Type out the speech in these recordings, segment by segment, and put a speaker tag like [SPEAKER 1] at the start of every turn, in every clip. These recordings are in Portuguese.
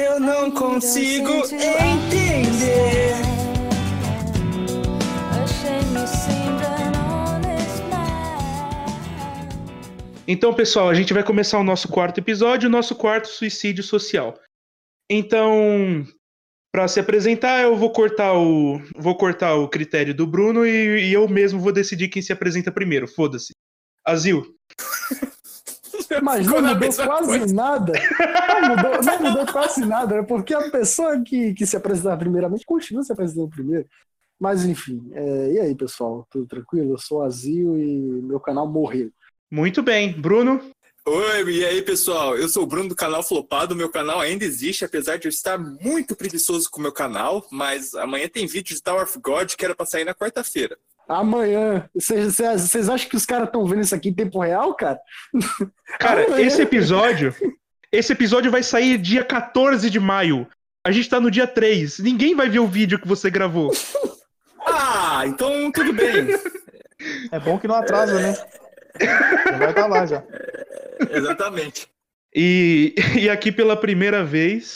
[SPEAKER 1] Eu não consigo entender.
[SPEAKER 2] Então, pessoal, a gente vai começar o nosso quarto episódio, o nosso quarto suicídio social. Então, para se apresentar, eu vou cortar o vou cortar o critério do Bruno e, e eu mesmo vou decidir quem se apresenta primeiro. Foda-se. Azil.
[SPEAKER 3] Mas não mudou quase coisa. nada. Não mudou, não mudou quase nada, né? porque a pessoa que, que se apresentar primeiramente continua se apresentando primeiro. Mas enfim, é, e aí, pessoal? Tudo tranquilo? Eu sou Azil e meu canal morreu.
[SPEAKER 2] Muito bem. Bruno?
[SPEAKER 1] Oi, e aí, pessoal? Eu sou o Bruno do canal Flopado. Meu canal ainda existe, apesar de eu estar muito preguiçoso com o meu canal. Mas amanhã tem vídeo de Tower of God que era pra sair na quarta-feira.
[SPEAKER 3] Amanhã. Vocês acham que os caras estão vendo isso aqui em tempo real, cara?
[SPEAKER 2] Cara, Amanhã. esse episódio. Esse episódio vai sair dia 14 de maio. A gente tá no dia 3. Ninguém vai ver o vídeo que você gravou.
[SPEAKER 1] Ah, então tudo bem.
[SPEAKER 4] É bom que não atrasa, né? vai estar tá lá já.
[SPEAKER 1] Exatamente.
[SPEAKER 2] E, e aqui pela primeira vez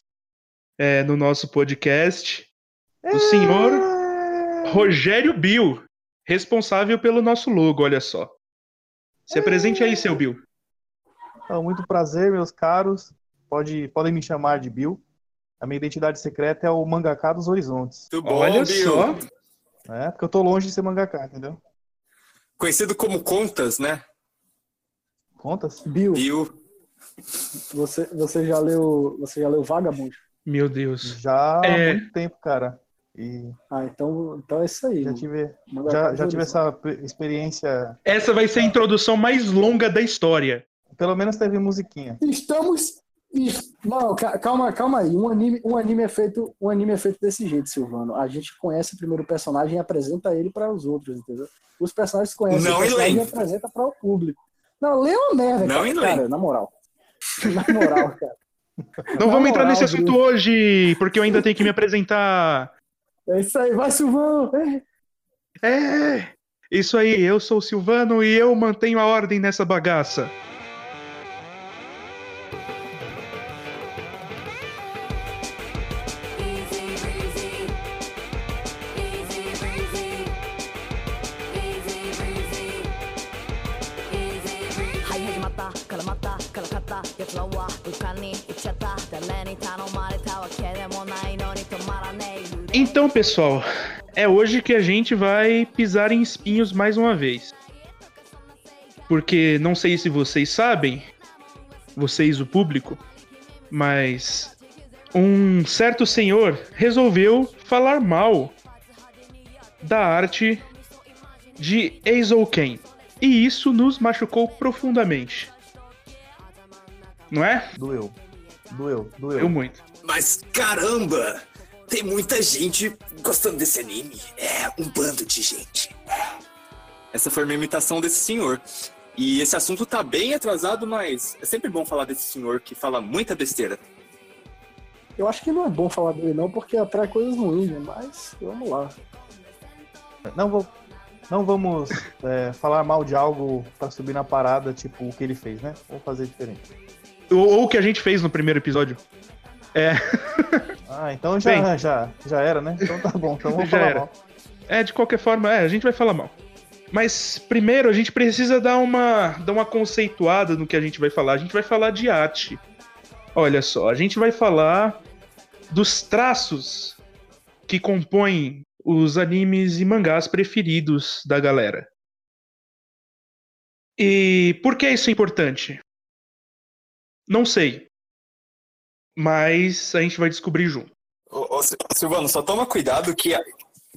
[SPEAKER 2] é, no nosso podcast, o senhor Rogério Bill, responsável pelo nosso logo, olha só. Se apresente aí, seu Bill.
[SPEAKER 4] Então, muito prazer, meus caros. Pode, podem me chamar de Bill. A minha identidade secreta é o Mangaká dos Horizontes.
[SPEAKER 2] Muito bom, olha Bill. só.
[SPEAKER 4] É, porque eu tô longe de ser mangaká, entendeu?
[SPEAKER 1] Conhecido como Contas, né?
[SPEAKER 4] Contas?
[SPEAKER 3] Bill.
[SPEAKER 1] Bill.
[SPEAKER 3] Você, você já leu, você já leu Vagabond?
[SPEAKER 2] Meu Deus.
[SPEAKER 4] Já há é... muito tempo, cara. E...
[SPEAKER 3] Ah, então, então é isso aí.
[SPEAKER 4] Já tive, já, já tive essa experiência.
[SPEAKER 2] Essa vai ser a introdução mais longa da história.
[SPEAKER 4] Pelo menos teve musiquinha.
[SPEAKER 3] Estamos. Não, calma, calma aí. Um anime, um anime é feito, um anime é feito desse jeito, Silvano. A gente conhece primeiro o personagem e apresenta ele para os outros, entendeu? Os personagens conhecem
[SPEAKER 1] não
[SPEAKER 3] o personagem e apresenta para o público. Não, lê uma merda,
[SPEAKER 1] não
[SPEAKER 3] cara, cara na moral. Na moral, cara.
[SPEAKER 2] Não na vamos moral, entrar nesse assunto Bruno. hoje, porque eu ainda tenho que me apresentar.
[SPEAKER 3] É isso aí, vai, Silvano!
[SPEAKER 2] É. é, isso aí, eu sou o Silvano e eu mantenho a ordem nessa bagaça. Então, pessoal, é hoje que a gente vai pisar em espinhos mais uma vez. Porque não sei se vocês sabem, vocês, o público, mas um certo senhor resolveu falar mal da arte de Eizouken. E isso nos machucou profundamente. Não é?
[SPEAKER 4] Doeu. Doeu, doeu.
[SPEAKER 2] Doeu muito.
[SPEAKER 1] Mas caramba! Tem muita gente gostando desse anime. É, um bando de gente. Essa foi a minha imitação desse senhor. E esse assunto tá bem atrasado, mas é sempre bom falar desse senhor que fala muita besteira.
[SPEAKER 3] Eu acho que não é bom falar dele não, porque atrai coisas ruins, né? Mas vamos lá.
[SPEAKER 4] Não vou, não vamos é, falar mal de algo para subir na parada, tipo o que ele fez, né? Vamos fazer diferente.
[SPEAKER 2] Ou, ou o que a gente fez no primeiro episódio. É.
[SPEAKER 4] Ah, então já, Bem, já, já era, né? Então tá bom, então vamos falar era. mal.
[SPEAKER 2] É, de qualquer forma, é, a gente vai falar mal. Mas primeiro a gente precisa dar uma, dar uma conceituada no que a gente vai falar. A gente vai falar de arte. Olha só, a gente vai falar dos traços que compõem os animes e mangás preferidos da galera. E por que isso é importante? Não sei mas a gente vai descobrir junto.
[SPEAKER 1] Ô, ô, Silvano, só toma cuidado que,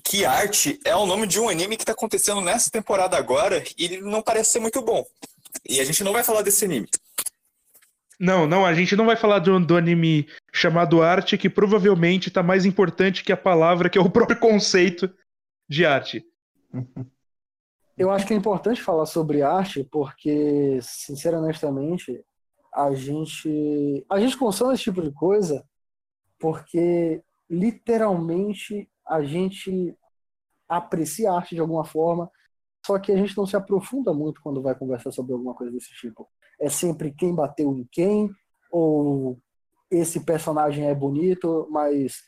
[SPEAKER 1] que arte é o nome de um anime que está acontecendo nessa temporada agora e ele não parece ser muito bom. E a gente não vai falar desse anime.
[SPEAKER 2] Não, não, a gente não vai falar do, do anime chamado arte, que provavelmente está mais importante que a palavra, que é o próprio conceito de arte.
[SPEAKER 3] Eu acho que é importante falar sobre arte, porque, sinceramente, a gente a gente consome esse tipo de coisa porque literalmente a gente aprecia a arte de alguma forma, só que a gente não se aprofunda muito quando vai conversar sobre alguma coisa desse tipo. É sempre quem bateu em quem, ou esse personagem é bonito, mas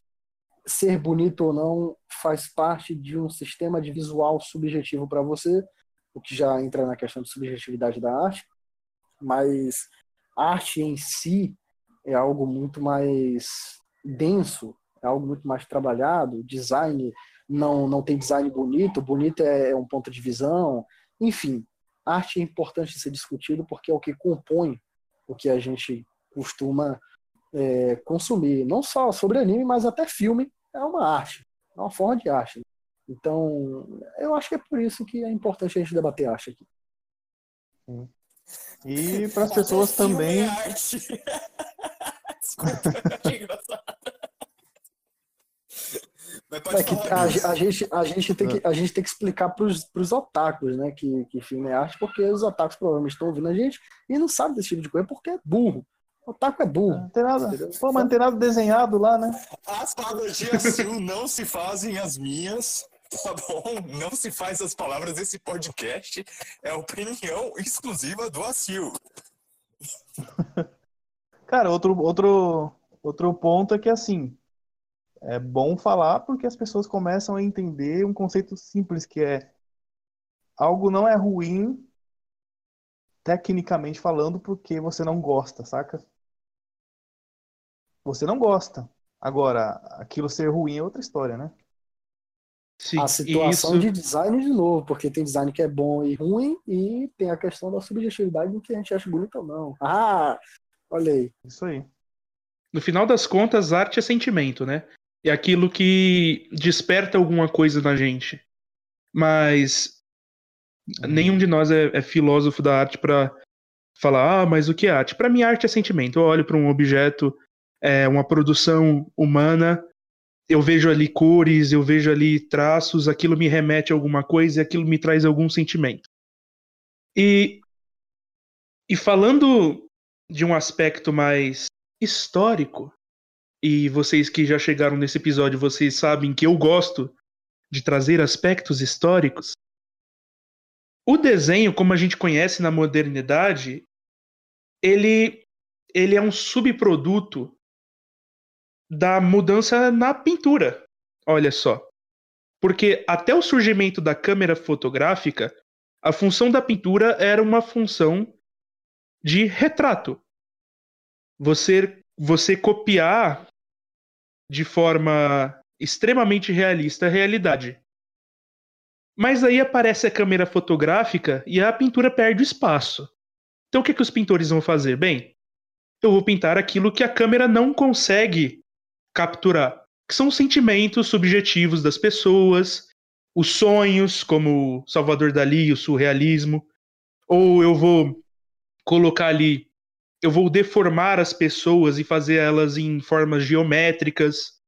[SPEAKER 3] ser bonito ou não faz parte de um sistema de visual subjetivo para você, o que já entra na questão de subjetividade da arte, mas arte em si é algo muito mais denso, é algo muito mais trabalhado, design não, não tem design bonito, bonito é, é um ponto de visão, enfim, arte é importante ser discutido porque é o que compõe o que a gente costuma é, consumir, não só sobre anime, mas até filme é uma arte, é uma forma de arte. Então, eu acho que é por isso que é importante a gente debater arte aqui.
[SPEAKER 4] E para as pessoas também. É
[SPEAKER 3] Desculpa, que engraçado. É que a, a, gente, a, gente tem que, a gente tem que explicar para os otakus, né, que, que filme é arte, porque os otakus provavelmente estão ouvindo a gente e não sabem desse tipo de coisa porque é burro. O otaku é burro. Não
[SPEAKER 4] tem nada. Pô, mas não tem nada desenhado lá, né?
[SPEAKER 1] As analogias não se fazem as minhas. Tá bom? Não se faz as palavras desse podcast. É opinião exclusiva do Acil.
[SPEAKER 4] Cara, outro, outro, outro ponto é que assim, é bom falar porque as pessoas começam a entender um conceito simples que é algo não é ruim tecnicamente falando porque você não gosta, saca? Você não gosta. Agora, aquilo ser ruim é outra história, né?
[SPEAKER 3] Sim, a situação isso... de design de novo, porque tem design que é bom e ruim e tem a questão da subjetividade do que a gente acha bonito ou não. Ah, olha aí.
[SPEAKER 4] Isso aí.
[SPEAKER 2] No final das contas, arte é sentimento, né? é aquilo que desperta alguma coisa na gente. Mas nenhum de nós é, é filósofo da arte para falar, ah, mas o que é arte? Para mim, arte é sentimento. Eu olho para um objeto, é uma produção humana, eu vejo ali cores, eu vejo ali traços, aquilo me remete a alguma coisa e aquilo me traz algum sentimento. E, e falando de um aspecto mais histórico, e vocês que já chegaram nesse episódio, vocês sabem que eu gosto de trazer aspectos históricos. O desenho, como a gente conhece na modernidade, ele, ele é um subproduto da mudança na pintura. Olha só. Porque até o surgimento da câmera fotográfica, a função da pintura era uma função de retrato. Você, você copiar de forma extremamente realista a realidade. Mas aí aparece a câmera fotográfica e a pintura perde o espaço. Então o que, que os pintores vão fazer? Bem, eu vou pintar aquilo que a câmera não consegue capturar, que são os sentimentos subjetivos das pessoas, os sonhos, como Salvador Dali, o surrealismo, ou eu vou colocar ali eu vou deformar as pessoas e fazer elas em formas geométricas,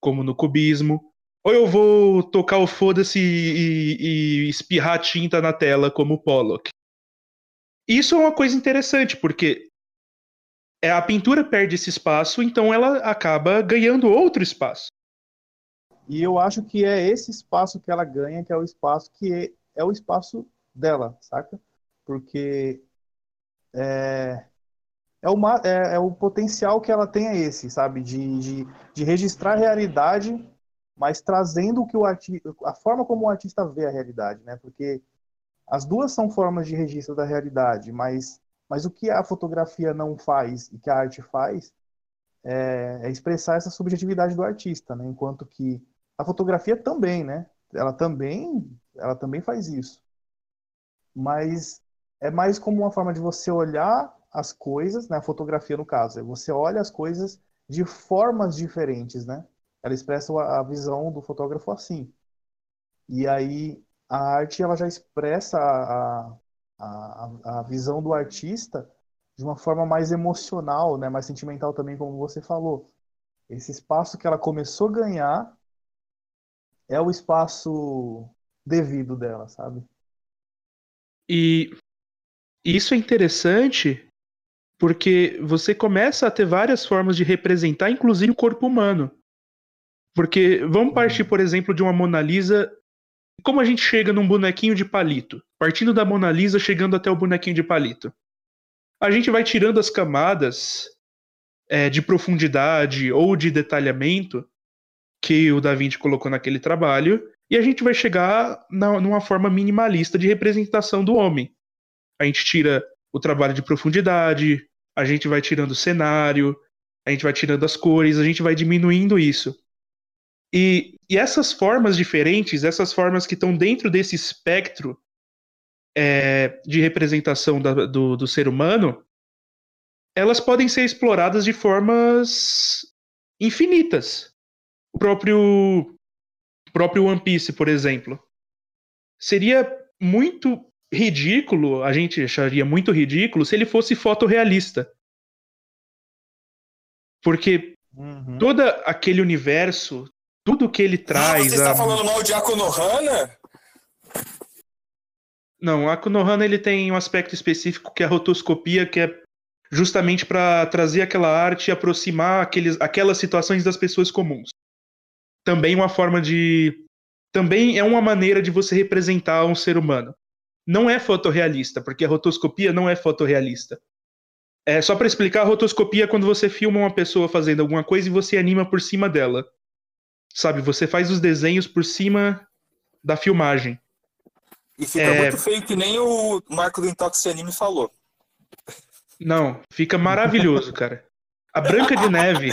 [SPEAKER 2] como no cubismo, ou eu vou tocar o foda-se e, e, espirrar tinta na tela, como Pollock. Isso é uma coisa interessante, porque a pintura perde esse espaço, então ela acaba ganhando outro espaço.
[SPEAKER 4] E eu acho que é esse espaço que ela ganha, que é o espaço que é, é o espaço dela, saca? Porque é, é, uma, é, é, o potencial que ela tem é esse, sabe? De, de, de registrar a realidade, mas trazendo o que o artista, a forma como o artista vê a realidade, né? Porque as duas são formas de registro da realidade, mas, mas o que a fotografia não faz e que a arte faz é, é expressar essa subjetividade do artista, né? Enquanto que a fotografia também, né? Ela também, ela também faz isso. Mas é mais como uma forma de você olhar as coisas, né, a fotografia no caso, você olha as coisas de formas diferentes, né? Ela expressa a visão do fotógrafo assim. E aí a arte ela já expressa a, a visão do artista de uma forma mais emocional, né, mais sentimental também, como você falou. Esse espaço que ela começou a ganhar é o espaço devido dela, sabe?
[SPEAKER 2] E isso é interessante porque você começa a ter várias formas de representar, inclusive o corpo humano. Porque vamos uhum. partir, por exemplo, de uma Mona Lisa. Como a gente chega num bonequinho de palito? Partindo da Mona Lisa, chegando até o bonequinho de palito. A gente vai tirando as camadas é, de profundidade ou de detalhamento que o Da Vinci colocou naquele trabalho, e a gente vai chegar na, numa forma minimalista de representação do homem. A gente tira o trabalho de profundidade, a gente vai tirando o cenário, a gente vai tirando as cores, a gente vai diminuindo isso. E, e essas formas diferentes, essas formas que estão dentro desse espectro é, de representação da, do, do ser humano, elas podem ser exploradas de formas infinitas. O próprio, próprio One Piece, por exemplo. Seria muito ridículo, a gente acharia muito ridículo, se ele fosse fotorrealista. Porque uhum. todo aquele universo, tudo que ele traz.
[SPEAKER 1] Você está a... falando mal de Akonohana?
[SPEAKER 2] Não, a ele tem um aspecto específico que é a rotoscopia, que é justamente para trazer aquela arte e aproximar aqueles, aquelas situações das pessoas comuns. Também uma forma de. Também é uma maneira de você representar um ser humano. Não é fotorrealista, porque a rotoscopia não é fotorrealista. É só para explicar, a rotoscopia é quando você filma uma pessoa fazendo alguma coisa e você anima por cima dela. Sabe, você faz os desenhos por cima da filmagem.
[SPEAKER 1] E fica é... muito feio, que nem o Marco do Intox Anime falou.
[SPEAKER 2] Não, fica maravilhoso, cara. A Branca de Neve.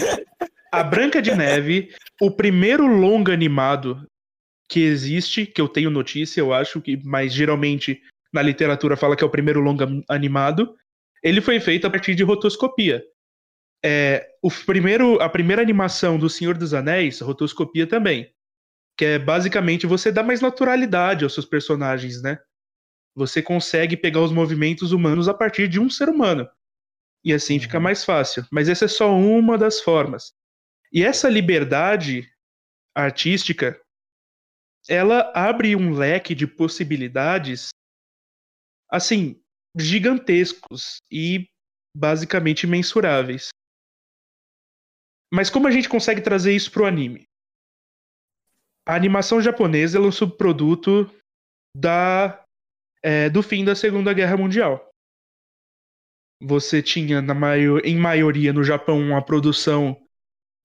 [SPEAKER 2] A Branca de Neve, o primeiro longa animado que existe, que eu tenho notícia, eu acho, que, mas geralmente na literatura fala que é o primeiro longa animado, ele foi feito a partir de rotoscopia. É, o primeiro, a primeira animação do Senhor dos Anéis, rotoscopia também que é basicamente você dar mais naturalidade aos seus personagens, né? Você consegue pegar os movimentos humanos a partir de um ser humano. E assim fica uhum. mais fácil. Mas essa é só uma das formas. E essa liberdade artística, ela abre um leque de possibilidades, assim, gigantescos e basicamente mensuráveis. Mas como a gente consegue trazer isso pro anime? a animação japonesa é um subproduto da, é, do fim da Segunda Guerra Mundial. Você tinha, na maior, em maioria no Japão, uma produção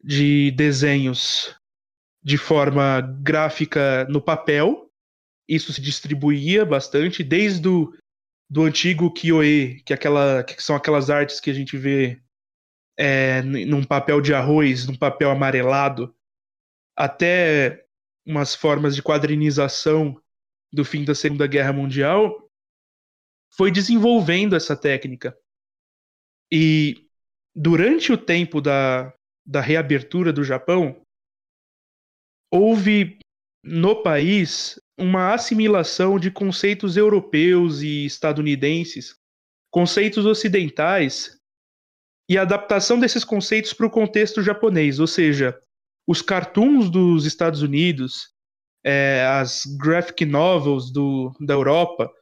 [SPEAKER 2] de desenhos de forma gráfica no papel. Isso se distribuía bastante, desde o do antigo Kyoe, que, é aquela, que são aquelas artes que a gente vê é, num papel de arroz, num papel amarelado, até umas formas de quadrinização do fim da Segunda Guerra Mundial, foi desenvolvendo essa técnica. E durante o tempo da, da reabertura do Japão, houve no país uma assimilação de conceitos europeus e estadunidenses, conceitos ocidentais, e a adaptação desses conceitos para o contexto japonês, ou seja, os cartoons dos Estados Unidos, é, as graphic novels do, da Europa,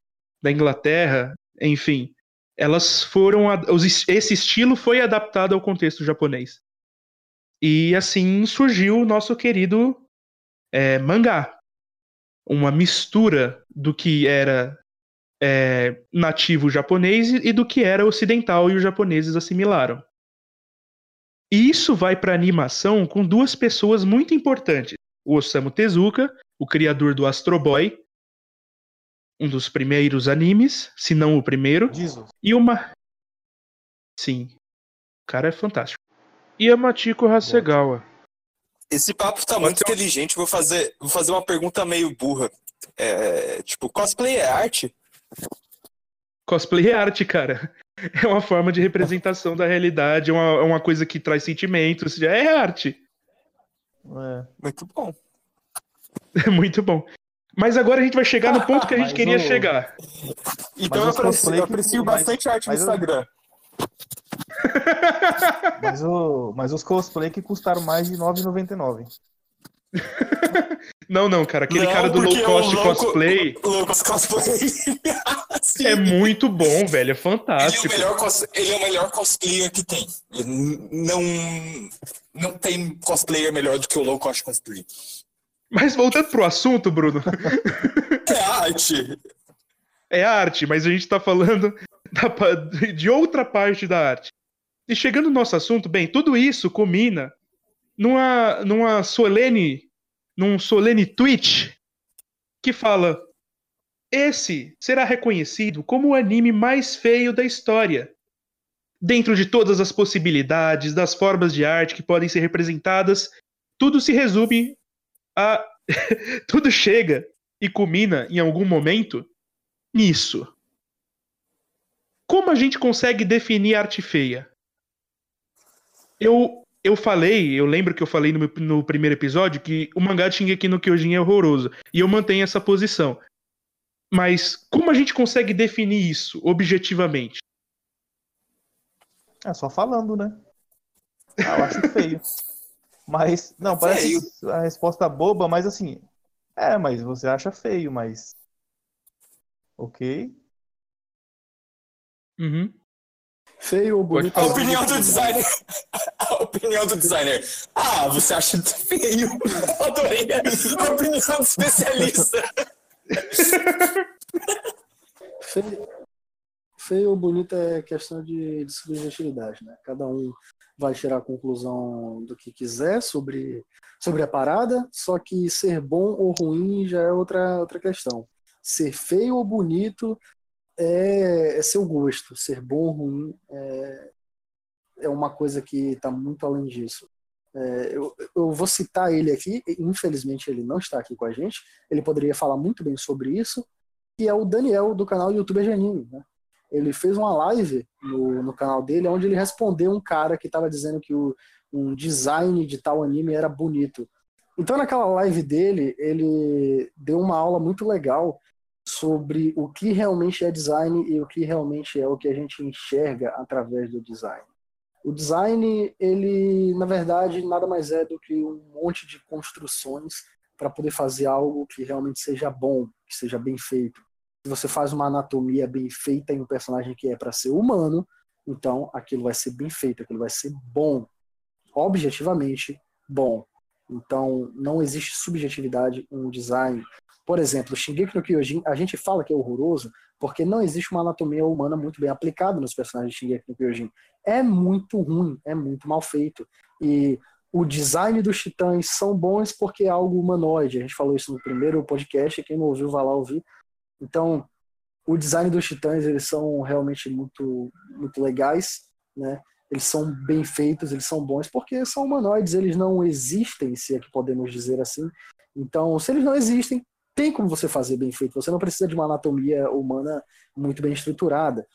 [SPEAKER 2] da Inglaterra, enfim, elas foram. Esse estilo foi adaptado ao contexto japonês. E assim surgiu o nosso querido é, mangá. Uma mistura do que era é, nativo japonês e do que era ocidental e os japoneses assimilaram. E isso vai para animação com duas pessoas muito importantes. O Osamu Tezuka, o criador do Astro Boy, um dos primeiros animes, se não o primeiro.
[SPEAKER 4] Jesus.
[SPEAKER 2] E uma. Sim. O cara é fantástico. E a Machiko Hasegawa.
[SPEAKER 1] Esse papo tá muito inteligente. Vou fazer, vou fazer uma pergunta meio burra. É, tipo, cosplay é arte?
[SPEAKER 2] Cosplay é arte, cara. É uma forma de representação da realidade, é uma, é uma coisa que traz sentimentos, é arte.
[SPEAKER 1] É. Muito bom.
[SPEAKER 2] É muito bom. Mas agora a gente vai chegar no ponto que a gente queria o... chegar.
[SPEAKER 1] Então eu aprecio, eu aprecio bastante arte no Instagram.
[SPEAKER 4] mas, o... mas os cosplay que custaram mais de R$ 9,99.
[SPEAKER 2] Não, não, cara. Aquele não, cara do low cost cosplay.
[SPEAKER 1] Low cost cosplay.
[SPEAKER 2] é muito bom, velho. É fantástico.
[SPEAKER 1] Ele é, o melhor cos... ele é o melhor cosplayer que tem. Não, não tem cosplayer melhor do que o low cost cosplay.
[SPEAKER 2] Mas voltando pro assunto, Bruno.
[SPEAKER 1] É arte.
[SPEAKER 2] É arte, mas a gente tá falando da... de outra parte da arte. E chegando no nosso assunto, bem, tudo isso culmina numa, numa solene, num solene tweet que fala: esse será reconhecido como o anime mais feio da história. Dentro de todas as possibilidades, das formas de arte que podem ser representadas, tudo se resume a. tudo chega e culmina em algum momento nisso. Como a gente consegue definir arte feia? Eu, eu falei, eu lembro que eu falei no, meu, no primeiro episódio que o mangá de Shingeki no Kyojin é horroroso. E eu mantenho essa posição. Mas como a gente consegue definir isso objetivamente?
[SPEAKER 4] É só falando, né? Ah, eu acho feio. Mas, não, parece feio. a resposta boba, mas assim. É, mas você acha feio, mas. Ok.
[SPEAKER 2] Uhum.
[SPEAKER 3] Feio ou bonito?
[SPEAKER 1] A opinião do designer. A opinião do designer. Ah, você acha feio? Adorei a opinião do especialista.
[SPEAKER 3] feio, feio ou bonito é questão de, de subjetividade, né? Cada um vai tirar a conclusão do que quiser sobre, sobre a parada, só que ser bom ou ruim já é outra, outra questão. Ser feio ou bonito é, é seu gosto. Ser bom ou ruim é, é uma coisa que está muito além disso. É, eu, eu, vou citar ele aqui, infelizmente ele não está aqui com a gente, ele poderia falar muito bem sobre isso, que é o Daniel do canal YouTube Janine. Né? Ele fez uma live no, no canal dele onde ele respondeu um cara que estava dizendo que o, um design de tal anime era bonito. Então naquela live dele, ele deu uma aula muito legal sobre o que realmente é design e o que realmente é o que a gente enxerga através do design. O design, ele, na verdade, nada mais é do que um monte de construções para poder fazer algo que realmente seja bom, que seja bem feito. Se você faz uma anatomia bem feita em um personagem que é para ser humano, então aquilo vai ser bem feito, aquilo vai ser bom, objetivamente bom. Então não existe subjetividade em um design. Por exemplo, Shingeki no Kyojin, a gente fala que é horroroso porque não existe uma anatomia humana muito bem aplicada nos personagens de Shingeki no Kyojin é muito ruim, é muito mal feito. E o design dos titãs são bons porque é algo humanoide. A gente falou isso no primeiro podcast, quem não ouviu vai lá ouvir. Então, o design dos titãs, eles são realmente muito muito legais, né? Eles são bem feitos, eles são bons porque são humanoides, eles não existem, se é que podemos dizer assim. Então, se eles não existem, tem como você fazer bem feito. Você não precisa de uma anatomia humana muito bem estruturada.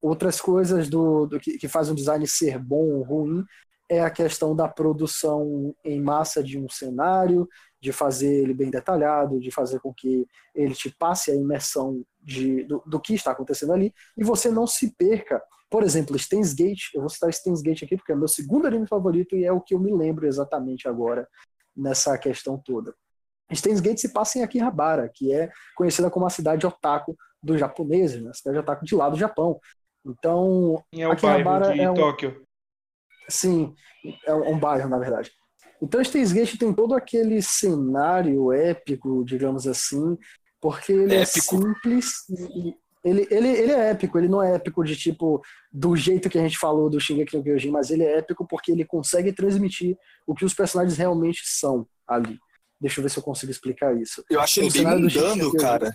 [SPEAKER 3] Outras coisas do, do que, que faz um design ser bom ou ruim é a questão da produção em massa de um cenário, de fazer ele bem detalhado, de fazer com que ele te passe a imersão de, do, do que está acontecendo ali e você não se perca. Por exemplo, Steins Gate, eu vou citar Steins Gate aqui porque é meu segundo anime favorito e é o que eu me lembro exatamente agora nessa questão toda. Steins Gate se passa em Akihabara, que é conhecida como a cidade otaku dos japoneses, né? a cidade otaku de lá do Japão. Então,
[SPEAKER 2] é o bairro de é um... Tóquio.
[SPEAKER 3] Sim, é um bairro, na verdade. Então, Steins Gate tem todo aquele cenário épico, digamos assim, porque ele é é simples e ele, ele, ele é épico, ele não é épico de tipo do jeito que a gente falou do Shingeki no Kyojin, mas ele é épico porque ele consegue transmitir o que os personagens realmente são ali. Deixa eu ver se eu consigo explicar isso.
[SPEAKER 1] Eu acho ele bem mundano, cara.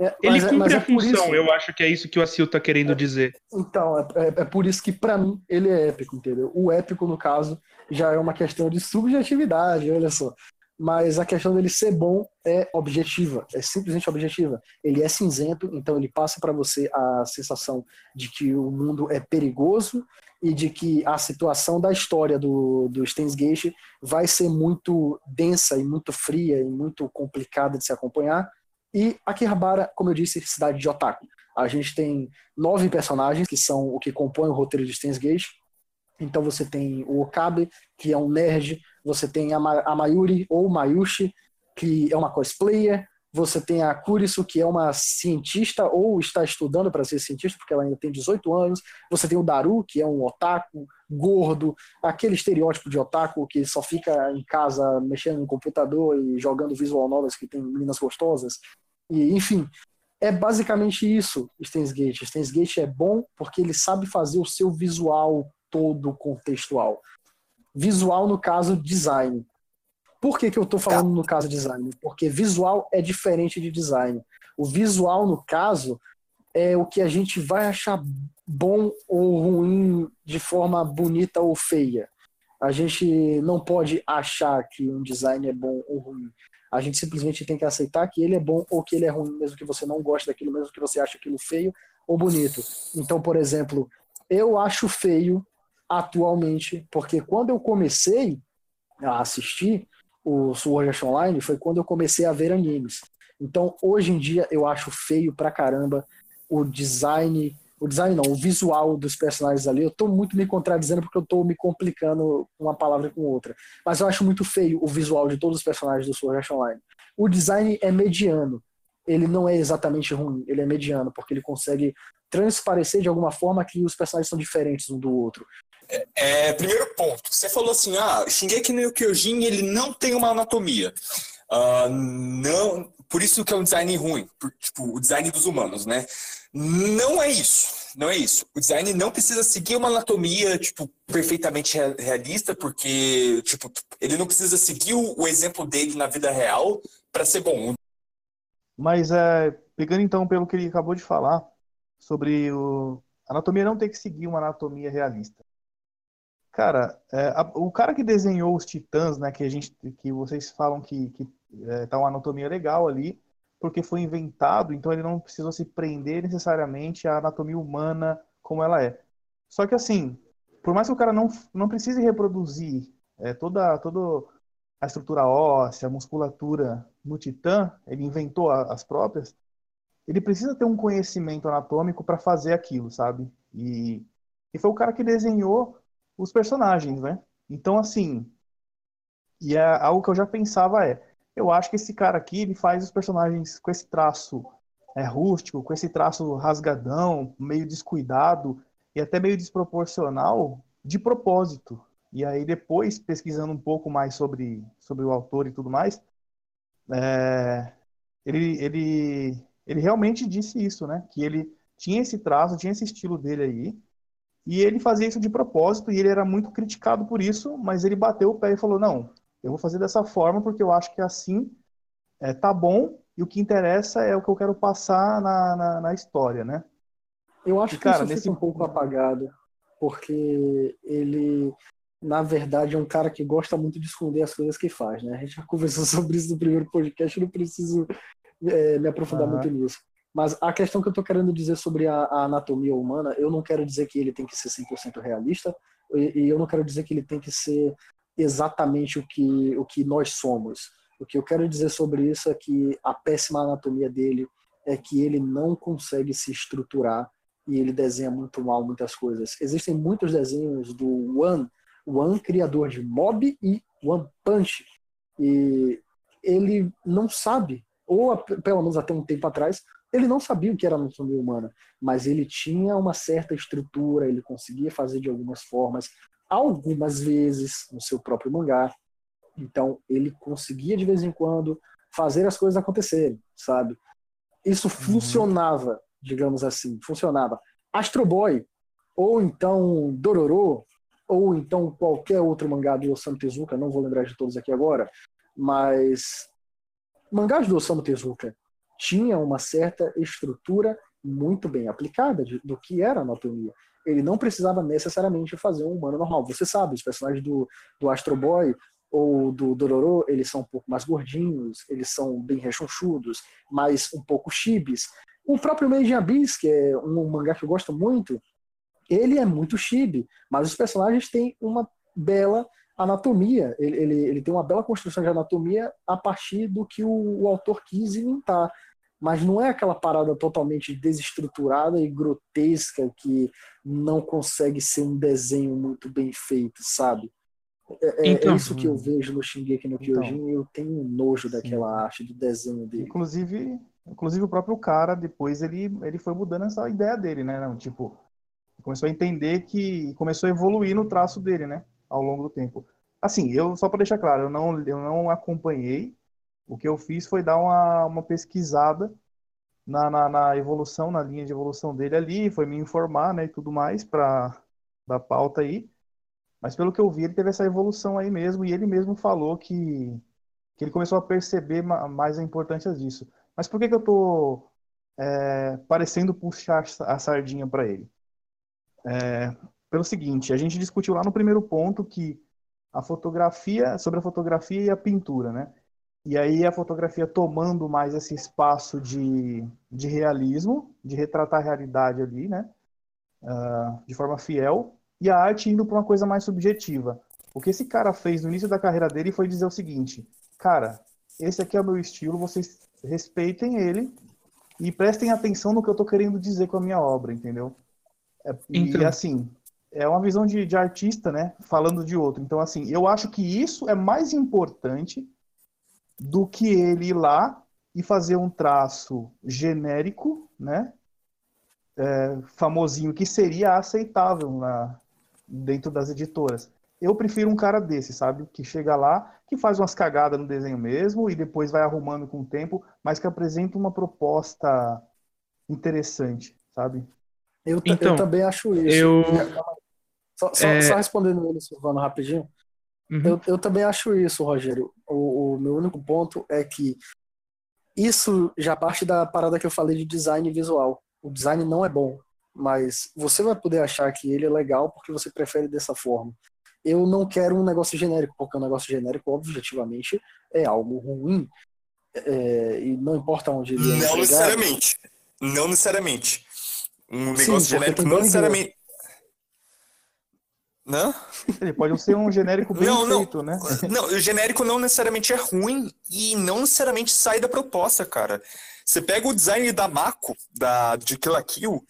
[SPEAKER 2] É, ele é, cumpre é, a função, isso, eu acho que é isso que o Acil tá querendo
[SPEAKER 3] é,
[SPEAKER 2] dizer.
[SPEAKER 3] Então, é, é, é por isso que para mim ele é épico, entendeu? O épico, no caso, já é uma questão de subjetividade, olha só. Mas a questão dele ser bom é objetiva, é simplesmente objetiva. Ele é cinzento, então ele passa para você a sensação de que o mundo é perigoso e de que a situação da história do, do Steins Gate vai ser muito densa e muito fria e muito complicada de se acompanhar, e Akihabara, como eu disse, cidade de otaku. A gente tem nove personagens que são o que compõem o roteiro de Steins Gate. Então você tem o Okabe, que é um nerd, você tem a, Ma a Mayuri ou Mayushi, que é uma cosplayer, você tem a Kurisu, que é uma cientista ou está estudando para ser cientista, porque ela ainda tem 18 anos. Você tem o Daru, que é um otaku gordo, aquele estereótipo de otaku que só fica em casa mexendo no computador e jogando visual novels que tem meninas gostosas. E, enfim, é basicamente isso, Steins Gate. Steins Gate é bom porque ele sabe fazer o seu visual todo contextual. Visual, no caso, design. Por que, que eu estou falando no caso design? Porque visual é diferente de design. O visual, no caso, é o que a gente vai achar bom ou ruim de forma bonita ou feia. A gente não pode achar que um design é bom ou ruim. A gente simplesmente tem que aceitar que ele é bom ou que ele é ruim, mesmo que você não goste daquilo, mesmo que você ache aquilo feio ou bonito. Então, por exemplo, eu acho feio atualmente, porque quando eu comecei a assistir o Sword Art Online foi quando eu comecei a ver animes. Então, hoje em dia, eu acho feio pra caramba o design o design não, o visual dos personagens ali. Eu estou muito me contradizendo porque eu estou me complicando uma palavra com outra. Mas eu acho muito feio o visual de todos os personagens do Sword Art Online. O design é mediano. Ele não é exatamente ruim, ele é mediano, porque ele consegue transparecer de alguma forma que os personagens são diferentes um do outro.
[SPEAKER 1] É, é, primeiro ponto, você falou assim, ah, Shingeki no Kyojin ele não tem uma anatomia. Uh, não, por isso que é um design ruim, por, tipo, o design dos humanos, né? Não é isso. Não é isso. O design não precisa seguir uma anatomia, tipo, perfeitamente realista, porque, tipo, ele não precisa seguir o, o exemplo dele na vida real para ser bom.
[SPEAKER 4] Mas, é, pegando então pelo que ele acabou de falar, sobre o... A anatomia não ter que seguir uma anatomia realista. Cara, é, a, o cara que desenhou os titãs, né, que a gente, que vocês falam que, que é, tá uma anatomia legal ali, porque foi inventado, então ele não precisou se prender necessariamente à anatomia humana como ela é. Só que assim, por mais que o cara não, não precise reproduzir é, toda, toda a estrutura óssea, a musculatura no Titã, ele inventou a, as próprias, ele precisa ter um conhecimento anatômico para fazer aquilo, sabe? E, e foi o cara que desenhou os personagens, né? Então, assim, e é algo que eu já pensava é, eu acho que esse cara aqui, ele faz os personagens com esse traço é, rústico, com esse traço rasgadão, meio descuidado e até meio desproporcional, de propósito. E aí depois, pesquisando um pouco mais sobre, sobre o autor e tudo mais, é, ele, ele, ele realmente disse isso, né? Que ele tinha esse traço, tinha esse estilo dele aí, e ele fazia isso de propósito, e ele era muito criticado por isso, mas ele bateu o pé e falou, não, eu vou fazer dessa forma porque eu acho que assim é, tá bom e o que interessa é o que eu quero passar na, na, na história, né?
[SPEAKER 3] Eu acho e, que cara, isso nesse... um pouco apagado, porque ele, na verdade, é um cara que gosta muito de esconder as coisas que faz, né? A gente já conversou sobre isso no primeiro podcast, eu não preciso é, me aprofundar uhum. muito nisso. Mas a questão que eu estou querendo dizer sobre a, a, anatomia humana, eu não quero dizer que ele tem que ser 100% realista, e, e eu não quero dizer que ele tem que ser exatamente o que, o que nós somos. O que eu quero dizer sobre isso é que a péssima anatomia dele é que ele não consegue se estruturar e ele desenha muito mal muitas coisas. Existem muitos desenhos do One, One criador de Mob e One Punch, e ele não sabe, ou pelo menos até um tempo atrás, ele não sabia o que era anatomia humana, mas ele tinha uma certa estrutura, ele conseguia fazer de algumas formas, algumas vezes no seu próprio mangá. Então ele conseguia de vez em quando fazer as coisas acontecerem, sabe? Isso uhum. funcionava, digamos assim, funcionava. Astro Boy, ou então Dororo, ou então qualquer outro mangá do Osamu Tezuka, não vou lembrar de todos aqui agora, mas mangás do Osamu Tezuka tinha uma certa estrutura muito bem aplicada de, do que era anatomia ele não precisava necessariamente fazer um humano normal. Você sabe, os personagens do, do Astro Boy ou do Dororo, eles são um pouco mais gordinhos, eles são bem rechonchudos, mas um pouco chibis. O próprio in Abyss, que é um mangá que eu gosto muito, ele é muito chibi, mas os personagens têm uma bela anatomia, ele, ele, ele tem uma bela construção de anatomia a partir do que o, o autor quis inventar mas não é aquela parada totalmente desestruturada e grotesca que não consegue ser um desenho muito bem feito, sabe? É, é então, é isso que eu vejo no Shingeki no então. Kyojin então, e eu tenho nojo daquela sim. arte, do desenho dele.
[SPEAKER 4] Inclusive, inclusive o próprio cara, depois ele, ele foi mudando essa ideia dele, né? Não, tipo, começou a entender que começou a evoluir no traço dele, né? Ao longo do tempo. Assim, eu só para deixar claro, eu não, eu não acompanhei o que eu fiz foi dar uma, uma pesquisada na, na, na, evolução, na linha de evolução dele ali, foi me informar, né, e tudo mais, para da pauta aí. Mas pelo que eu vi, ele teve essa evolução aí mesmo, e ele mesmo falou que, que ele começou a perceber mais a importância disso. Mas por que, que eu tô é, parecendo puxar a sardinha para ele? É, pelo seguinte, a gente discutiu lá no primeiro ponto que a fotografia, sobre a fotografia e a pintura, né? E aí a fotografia tomando mais esse espaço de, de realismo, de retratar a realidade ali, né? Uh, de forma fiel, e a arte indo para uma coisa mais subjetiva. O que esse cara fez no início da carreira dele foi dizer o seguinte: cara, esse aqui é o meu estilo, vocês respeitem ele e prestem atenção no que eu estou querendo dizer com a minha obra, entendeu? É, então... E assim, é uma visão de, de artista, né? Falando de outro. Então, assim, eu acho que isso é mais importante do que ele ir lá e fazer um traço genérico, né? É, famosinho, que seria aceitável na, dentro das editoras. Eu prefiro um cara desse, sabe? Que chega lá, que faz umas cagadas no desenho mesmo e depois vai arrumando com o tempo, mas que apresenta uma proposta interessante, sabe?
[SPEAKER 3] Eu, então, eu também acho isso.
[SPEAKER 2] Eu...
[SPEAKER 3] Só, só, é... só respondendo ele, Silvano, rapidinho. Uhum. Eu, eu também acho isso, Rogério. O, o, meu único ponto é que isso já parte da parada que eu falei de design visual. O design não é bom, mas você vai poder achar que ele é legal porque você prefere dessa forma. Eu não quero um negócio genérico, porque um negócio genérico, objetivamente, é algo ruim. É, e não importa onde ele
[SPEAKER 1] Não necessariamente. Não necessariamente. Um negócio Sim, genérico não necessariamente. Não?
[SPEAKER 4] Ele pode ser um genérico bem não, feito,
[SPEAKER 1] não.
[SPEAKER 4] né?
[SPEAKER 1] Não, o genérico não necessariamente é ruim e não necessariamente sai da proposta, cara. Você pega o design da Mako, da, de Kill la Kill,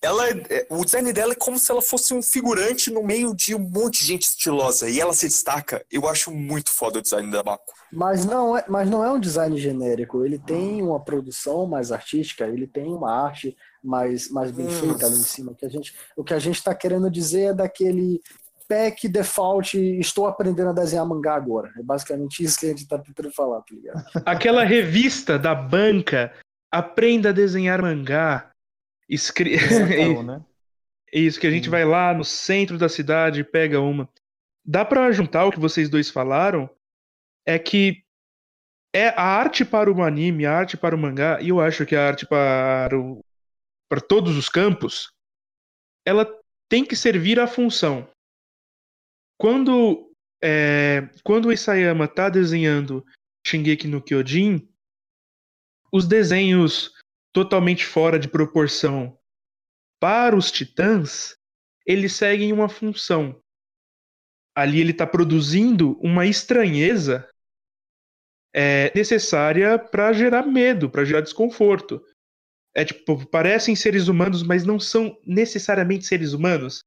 [SPEAKER 1] ela, é, o design dela é como se ela fosse um figurante no meio de um monte de gente estilosa e ela se destaca. Eu acho muito foda o design da Mako.
[SPEAKER 3] Mas não é, mas não é um design genérico. Ele tem uma produção mais artística, ele tem uma arte mais, mais bem hum. feita ali em cima. O que a gente o que a gente está querendo dizer é daquele pack default, estou aprendendo a desenhar mangá agora. É basicamente isso que a gente está tentando falar, tá ligado?
[SPEAKER 2] Aquela revista da banca, Aprenda a Desenhar Mangá. Escre... É né? Isso, que a gente vai lá no centro da cidade e pega uma. Dá para juntar o que vocês dois falaram? É que é a arte para o anime, a arte para o mangá, e eu acho que a arte para, o, para todos os campos, ela tem que servir à função. Quando, é, quando o Isayama está desenhando Shingeki no Kyojin, os desenhos totalmente fora de proporção para os titãs, eles seguem uma função. Ali ele está produzindo uma estranheza é, necessária para gerar medo, para gerar desconforto. É tipo, parecem seres humanos, mas não são necessariamente seres humanos.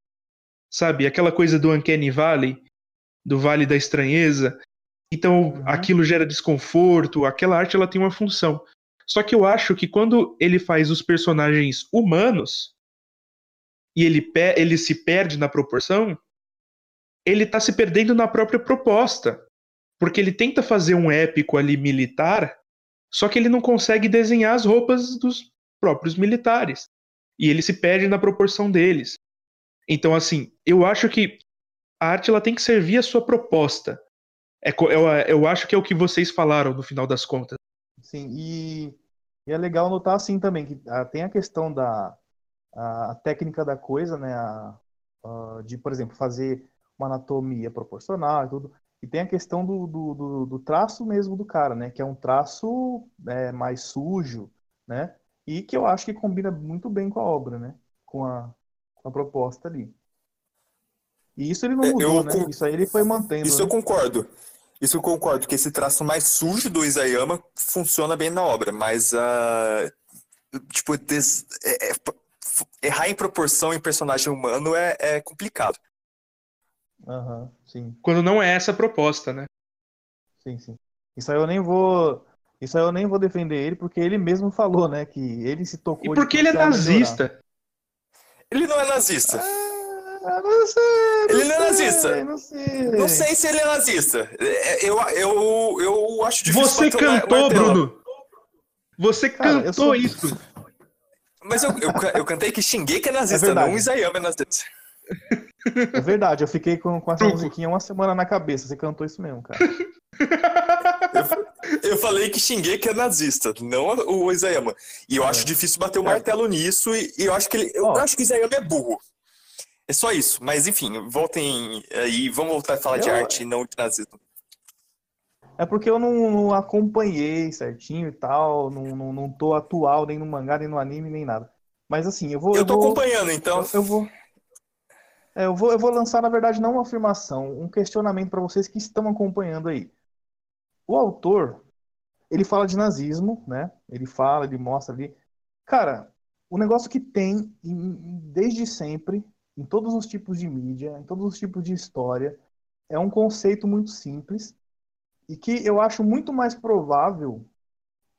[SPEAKER 2] Sabe? Aquela coisa do Uncanny Valley, do Vale da Estranheza. Então, uhum. aquilo gera desconforto, aquela arte ela tem uma função. Só que eu acho que quando ele faz os personagens humanos e ele, ele se perde na proporção, ele tá se perdendo na própria proposta. Porque ele tenta fazer um épico ali militar, só que ele não consegue desenhar as roupas dos próprios militares. E ele se perde na proporção deles. Então, assim, eu acho que a arte ela tem que servir a sua proposta. É, eu, eu acho que é o que vocês falaram no final das contas.
[SPEAKER 4] Sim, e, e é legal notar assim também que ah, tem a questão da a, técnica da coisa, né? A, a, de, por exemplo, fazer uma anatomia proporcional e tudo. E tem a questão do, do, do, do traço mesmo do cara, né? Que é um traço é, mais sujo, né? E que eu acho que combina muito bem com a obra, né? Com a, com a proposta ali. E isso ele não é, mudou, eu, né? Isso aí ele foi mantendo.
[SPEAKER 1] Isso
[SPEAKER 4] né?
[SPEAKER 1] eu concordo. Isso eu concordo, que esse traço mais sujo do Isayama funciona bem na obra, mas uh, tipo, des, é, é, errar em proporção em personagem humano é, é complicado.
[SPEAKER 4] Aham, sim.
[SPEAKER 2] Quando não é essa a proposta, né?
[SPEAKER 4] Sim, sim. Isso aí eu nem vou. Isso aí eu nem vou defender ele, porque ele mesmo falou, né? Que ele se tocou.
[SPEAKER 2] E porque ele é nazista.
[SPEAKER 1] Ele não é nazista.
[SPEAKER 4] Ah não sei, não
[SPEAKER 1] ele
[SPEAKER 4] não
[SPEAKER 1] é nazista.
[SPEAKER 4] Não sei.
[SPEAKER 1] Não sei se ele é nazista. É, eu, eu, eu acho difícil.
[SPEAKER 2] Você cantou, Bruno. Você Cara, cantou sou... isso.
[SPEAKER 1] Mas eu, eu, eu cantei que xinguei que é nazista, é não Isayama é nazista.
[SPEAKER 4] É verdade, eu fiquei com, com essa musiquinha uma semana na cabeça. Você cantou isso mesmo, cara.
[SPEAKER 1] eu, eu, falei que Shingeki é nazista, não o Isayama. E eu é. acho difícil bater o martelo nisso, e, e eu acho que ele, eu acho que o Isayama é burro. É só isso. Mas enfim, voltem aí, vamos voltar a falar eu... de arte e não de nazismo.
[SPEAKER 4] É porque eu não, não acompanhei certinho e tal, não, não, não tô atual nem no mangá, nem no anime, nem nada. Mas assim, eu vou.
[SPEAKER 1] Eu,
[SPEAKER 4] eu
[SPEAKER 1] tô
[SPEAKER 4] vou,
[SPEAKER 1] acompanhando, então.
[SPEAKER 4] Eu, eu vou. É, eu, vou, eu vou lançar, na verdade, não uma afirmação, um questionamento para vocês que estão acompanhando aí. O autor, ele fala de nazismo, né? Ele fala, ele mostra ali. Cara, o negócio que tem desde sempre, em todos os tipos de mídia, em todos os tipos de história, é um conceito muito simples e que eu acho muito mais provável,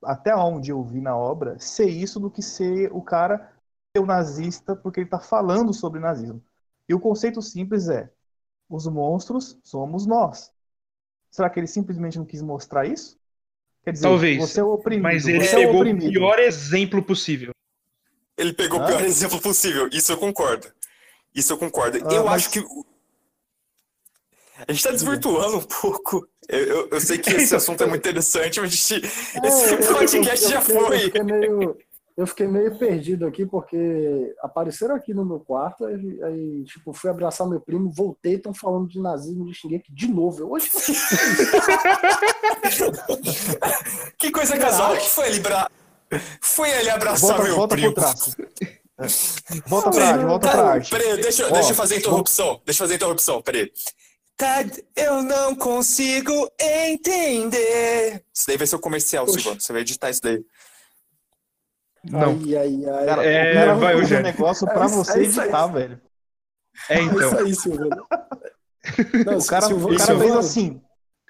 [SPEAKER 4] até onde eu vi na obra, ser isso do que ser o cara ser o nazista porque ele está falando sobre nazismo. E o conceito simples é: os monstros somos nós. Será que ele simplesmente não quis mostrar isso?
[SPEAKER 2] Quer dizer, Talvez. você é o oprimido. Mas ele é pegou o, o pior exemplo possível.
[SPEAKER 1] Ele pegou Hã? o pior exemplo possível. Isso eu concordo. Isso eu concordo. Ah, eu mas... acho que a gente tá desvirtuando um pouco. Eu, eu, eu sei que esse assunto é muito interessante, mas gente, é, esse podcast já foi.
[SPEAKER 3] Eu fiquei, meio, eu fiquei meio perdido aqui, porque apareceram aqui no meu quarto, aí, aí tipo, fui abraçar meu primo, voltei, estão falando de nazismo, de aqui de novo. Eu, hoje
[SPEAKER 1] Que coisa casual. que foi ele, bra... foi ele abraçar volta, meu volta primo?
[SPEAKER 4] Volta pra arte, volta pra arte.
[SPEAKER 1] Peraí, deixa, deixa eu fazer interrupção. Deixa eu fazer interrupção, peraí. Tá, eu não consigo entender. Isso daí vai ser o comercial, Silvano. Você vai editar isso daí.
[SPEAKER 2] Não.
[SPEAKER 3] Ai, ai, ai.
[SPEAKER 4] Cara, é, o cara vai fazer um negócio pra é, você é editar, velho.
[SPEAKER 2] É, então. É
[SPEAKER 3] isso aí, Silvano.
[SPEAKER 4] Não, o cara, Silvano, o cara fez assim.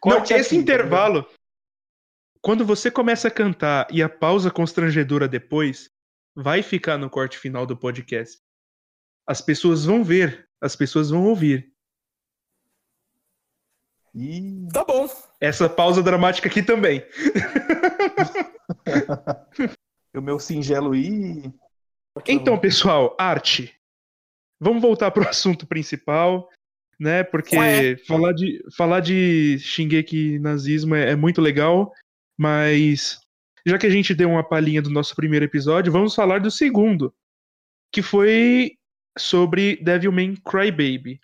[SPEAKER 2] Não, esse aqui, intervalo, quando você começa a cantar e a pausa constrangedora depois, vai ficar no corte final do podcast. As pessoas vão ver, as pessoas vão ouvir.
[SPEAKER 1] E tá bom.
[SPEAKER 2] Essa pausa dramática aqui também.
[SPEAKER 4] o meu singelo i.
[SPEAKER 2] Então, pessoal, arte. Vamos voltar pro assunto principal, né? Porque Ué. falar de falar de Shingeki nazismo é, é muito legal, mas já que a gente deu uma palhinha do nosso primeiro episódio, vamos falar do segundo, que foi sobre Devilman Crybaby.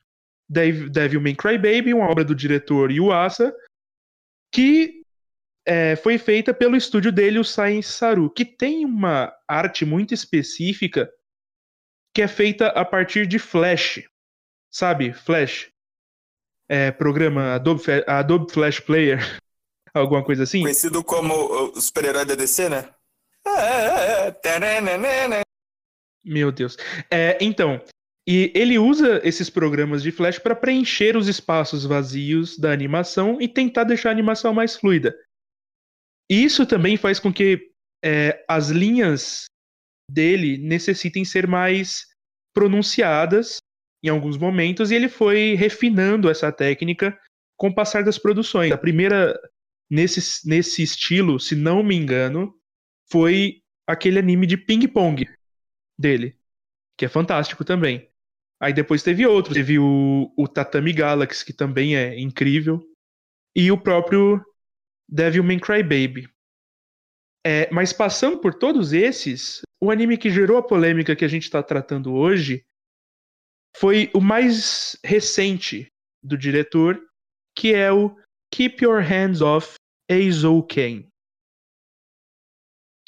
[SPEAKER 2] Devilman Crybaby, uma obra do diretor Yuasa, que é, foi feita pelo estúdio dele, o Science Saru, que tem uma arte muito específica que é feita a partir de Flash. Sabe? Flash. É, programa Adobe, Adobe Flash Player. Alguma coisa assim?
[SPEAKER 1] Conhecido como o super-herói da DC, né?
[SPEAKER 2] Meu Deus. É, então, e ele usa esses programas de Flash para preencher os espaços vazios da animação e tentar deixar a animação mais fluida. Isso também faz com que é, as linhas dele necessitem ser mais pronunciadas em alguns momentos, e ele foi refinando essa técnica com o passar das produções. A primeira nesse, nesse estilo, se não me engano, foi aquele anime de ping-pong dele, que é fantástico também. Aí depois teve outros. Teve o, o Tatami Galaxy, que também é incrível. E o próprio Devilman Crybaby. É, mas passando por todos esses, o anime que gerou a polêmica que a gente está tratando hoje foi o mais recente do diretor, que é o Keep Your Hands Off Eizouken.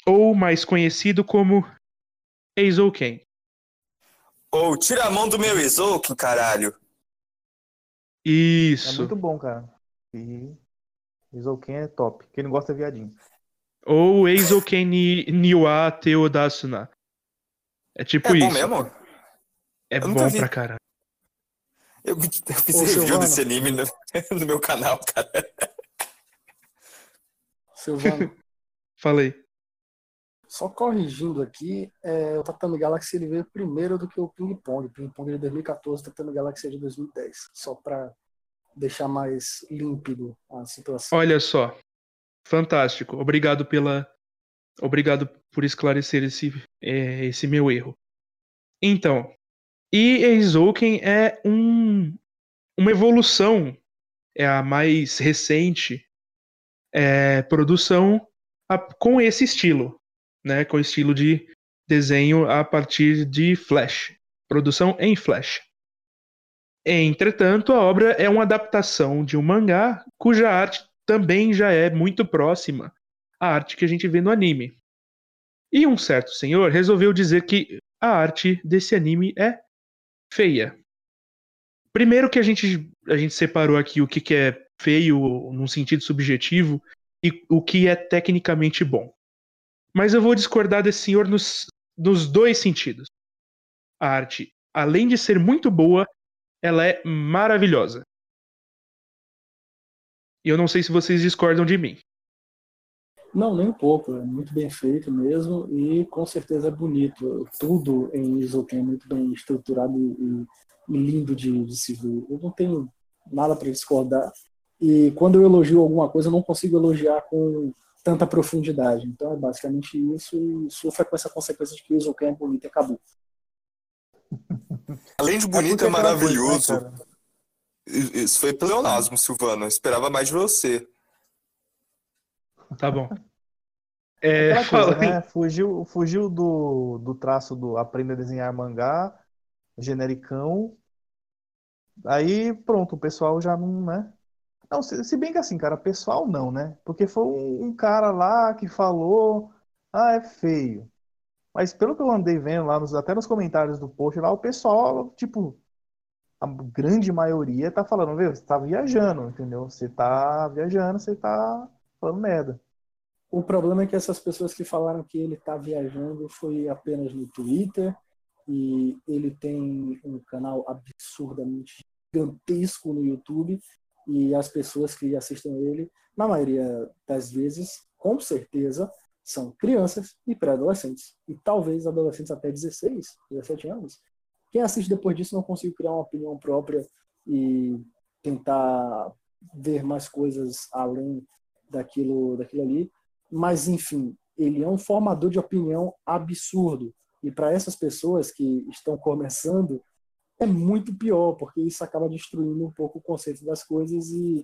[SPEAKER 2] Ou mais conhecido como Eizouken.
[SPEAKER 1] Ou oh, tira a mão do meu Eizouken, caralho.
[SPEAKER 2] Isso.
[SPEAKER 4] É muito bom, cara. E Eizouken é top. Quem não gosta é viadinho.
[SPEAKER 2] Ou Eizouken ni, Niwa Teodasuna. É tipo
[SPEAKER 1] é
[SPEAKER 2] isso.
[SPEAKER 1] É bom mesmo?
[SPEAKER 2] É bom pra caralho.
[SPEAKER 1] Eu, eu fiz Ô, review Silvano. desse anime no, no, meu canal, cara.
[SPEAKER 3] Silvano.
[SPEAKER 2] Falei.
[SPEAKER 3] Só corrigindo aqui, é, o Tatami Galaxy ele veio primeiro do que o Ping Pong. O Ping Pong é de 2014, o Tatami Galaxy é de 2010. Só para deixar mais límpido a situação.
[SPEAKER 2] Olha só. Fantástico. Obrigado pela. Obrigado por esclarecer esse, é, esse meu erro. Então, E Eizouken é um, uma evolução, é a mais recente é, produção a, com esse estilo, né, com estilo de desenho a partir de Flash, produção em Flash. Entretanto, a obra é uma adaptação de um mangá cuja arte também já é muito próxima à arte que a gente vê no anime. E um certo senhor resolveu dizer que a arte desse anime é feia. Primeiro que a gente, a gente separou aqui o que, que é feio num sentido subjetivo e o que é tecnicamente bom. Mas eu vou discordar desse senhor nos, nos dois sentidos. A arte, além de ser muito boa, ela é maravilhosa. E eu não sei se vocês discordam de mim.
[SPEAKER 3] Não, nem um pouco. É muito bem feito mesmo e com certeza é bonito. Tudo em Isoken é muito bem estruturado e, e lindo de, de, se ver. Eu não tenho nada para discordar. E quando eu elogio alguma coisa, eu não consigo elogiar com tanta profundidade. Então é basicamente isso e sofra com essa consequência de que Isoken é bonito e acabou.
[SPEAKER 1] Além de bonito, é, é maravilhoso. Coisa, né, isso foi pleonasmo, Silvano. Eu esperava mais de você.
[SPEAKER 2] Tá bom.
[SPEAKER 4] É, coisa, né? Fugiu, fugiu do, do traço do aprender a desenhar mangá, genericão. Aí pronto, o pessoal já não, né? Não, se, se bem que assim, cara, pessoal não, né? Porque foi um, um, cara lá que falou, ah, é feio. Mas pelo que eu andei vendo lá, nos, até nos comentários do post lá, o pessoal, tipo, a grande maioria tá falando, viu, você tá viajando, entendeu? Você tá viajando, você tá falando merda.
[SPEAKER 3] O problema é que essas pessoas que falaram que ele tá viajando foi apenas no Twitter e ele tem um canal absurdamente gigantesco no YouTube e as pessoas que assistem ele, na maioria das vezes, com certeza, são crianças e pré-adolescentes. E talvez adolescentes até 16, 17 anos. Quem assiste depois disso não consegue criar uma opinião própria e tentar ver mais coisas além daquilo, daquilo ali. Mas, enfim, ele é um formador de opinião absurdo. E para essas pessoas que estão começando, é muito pior, porque isso acaba destruindo um pouco o conceito das coisas e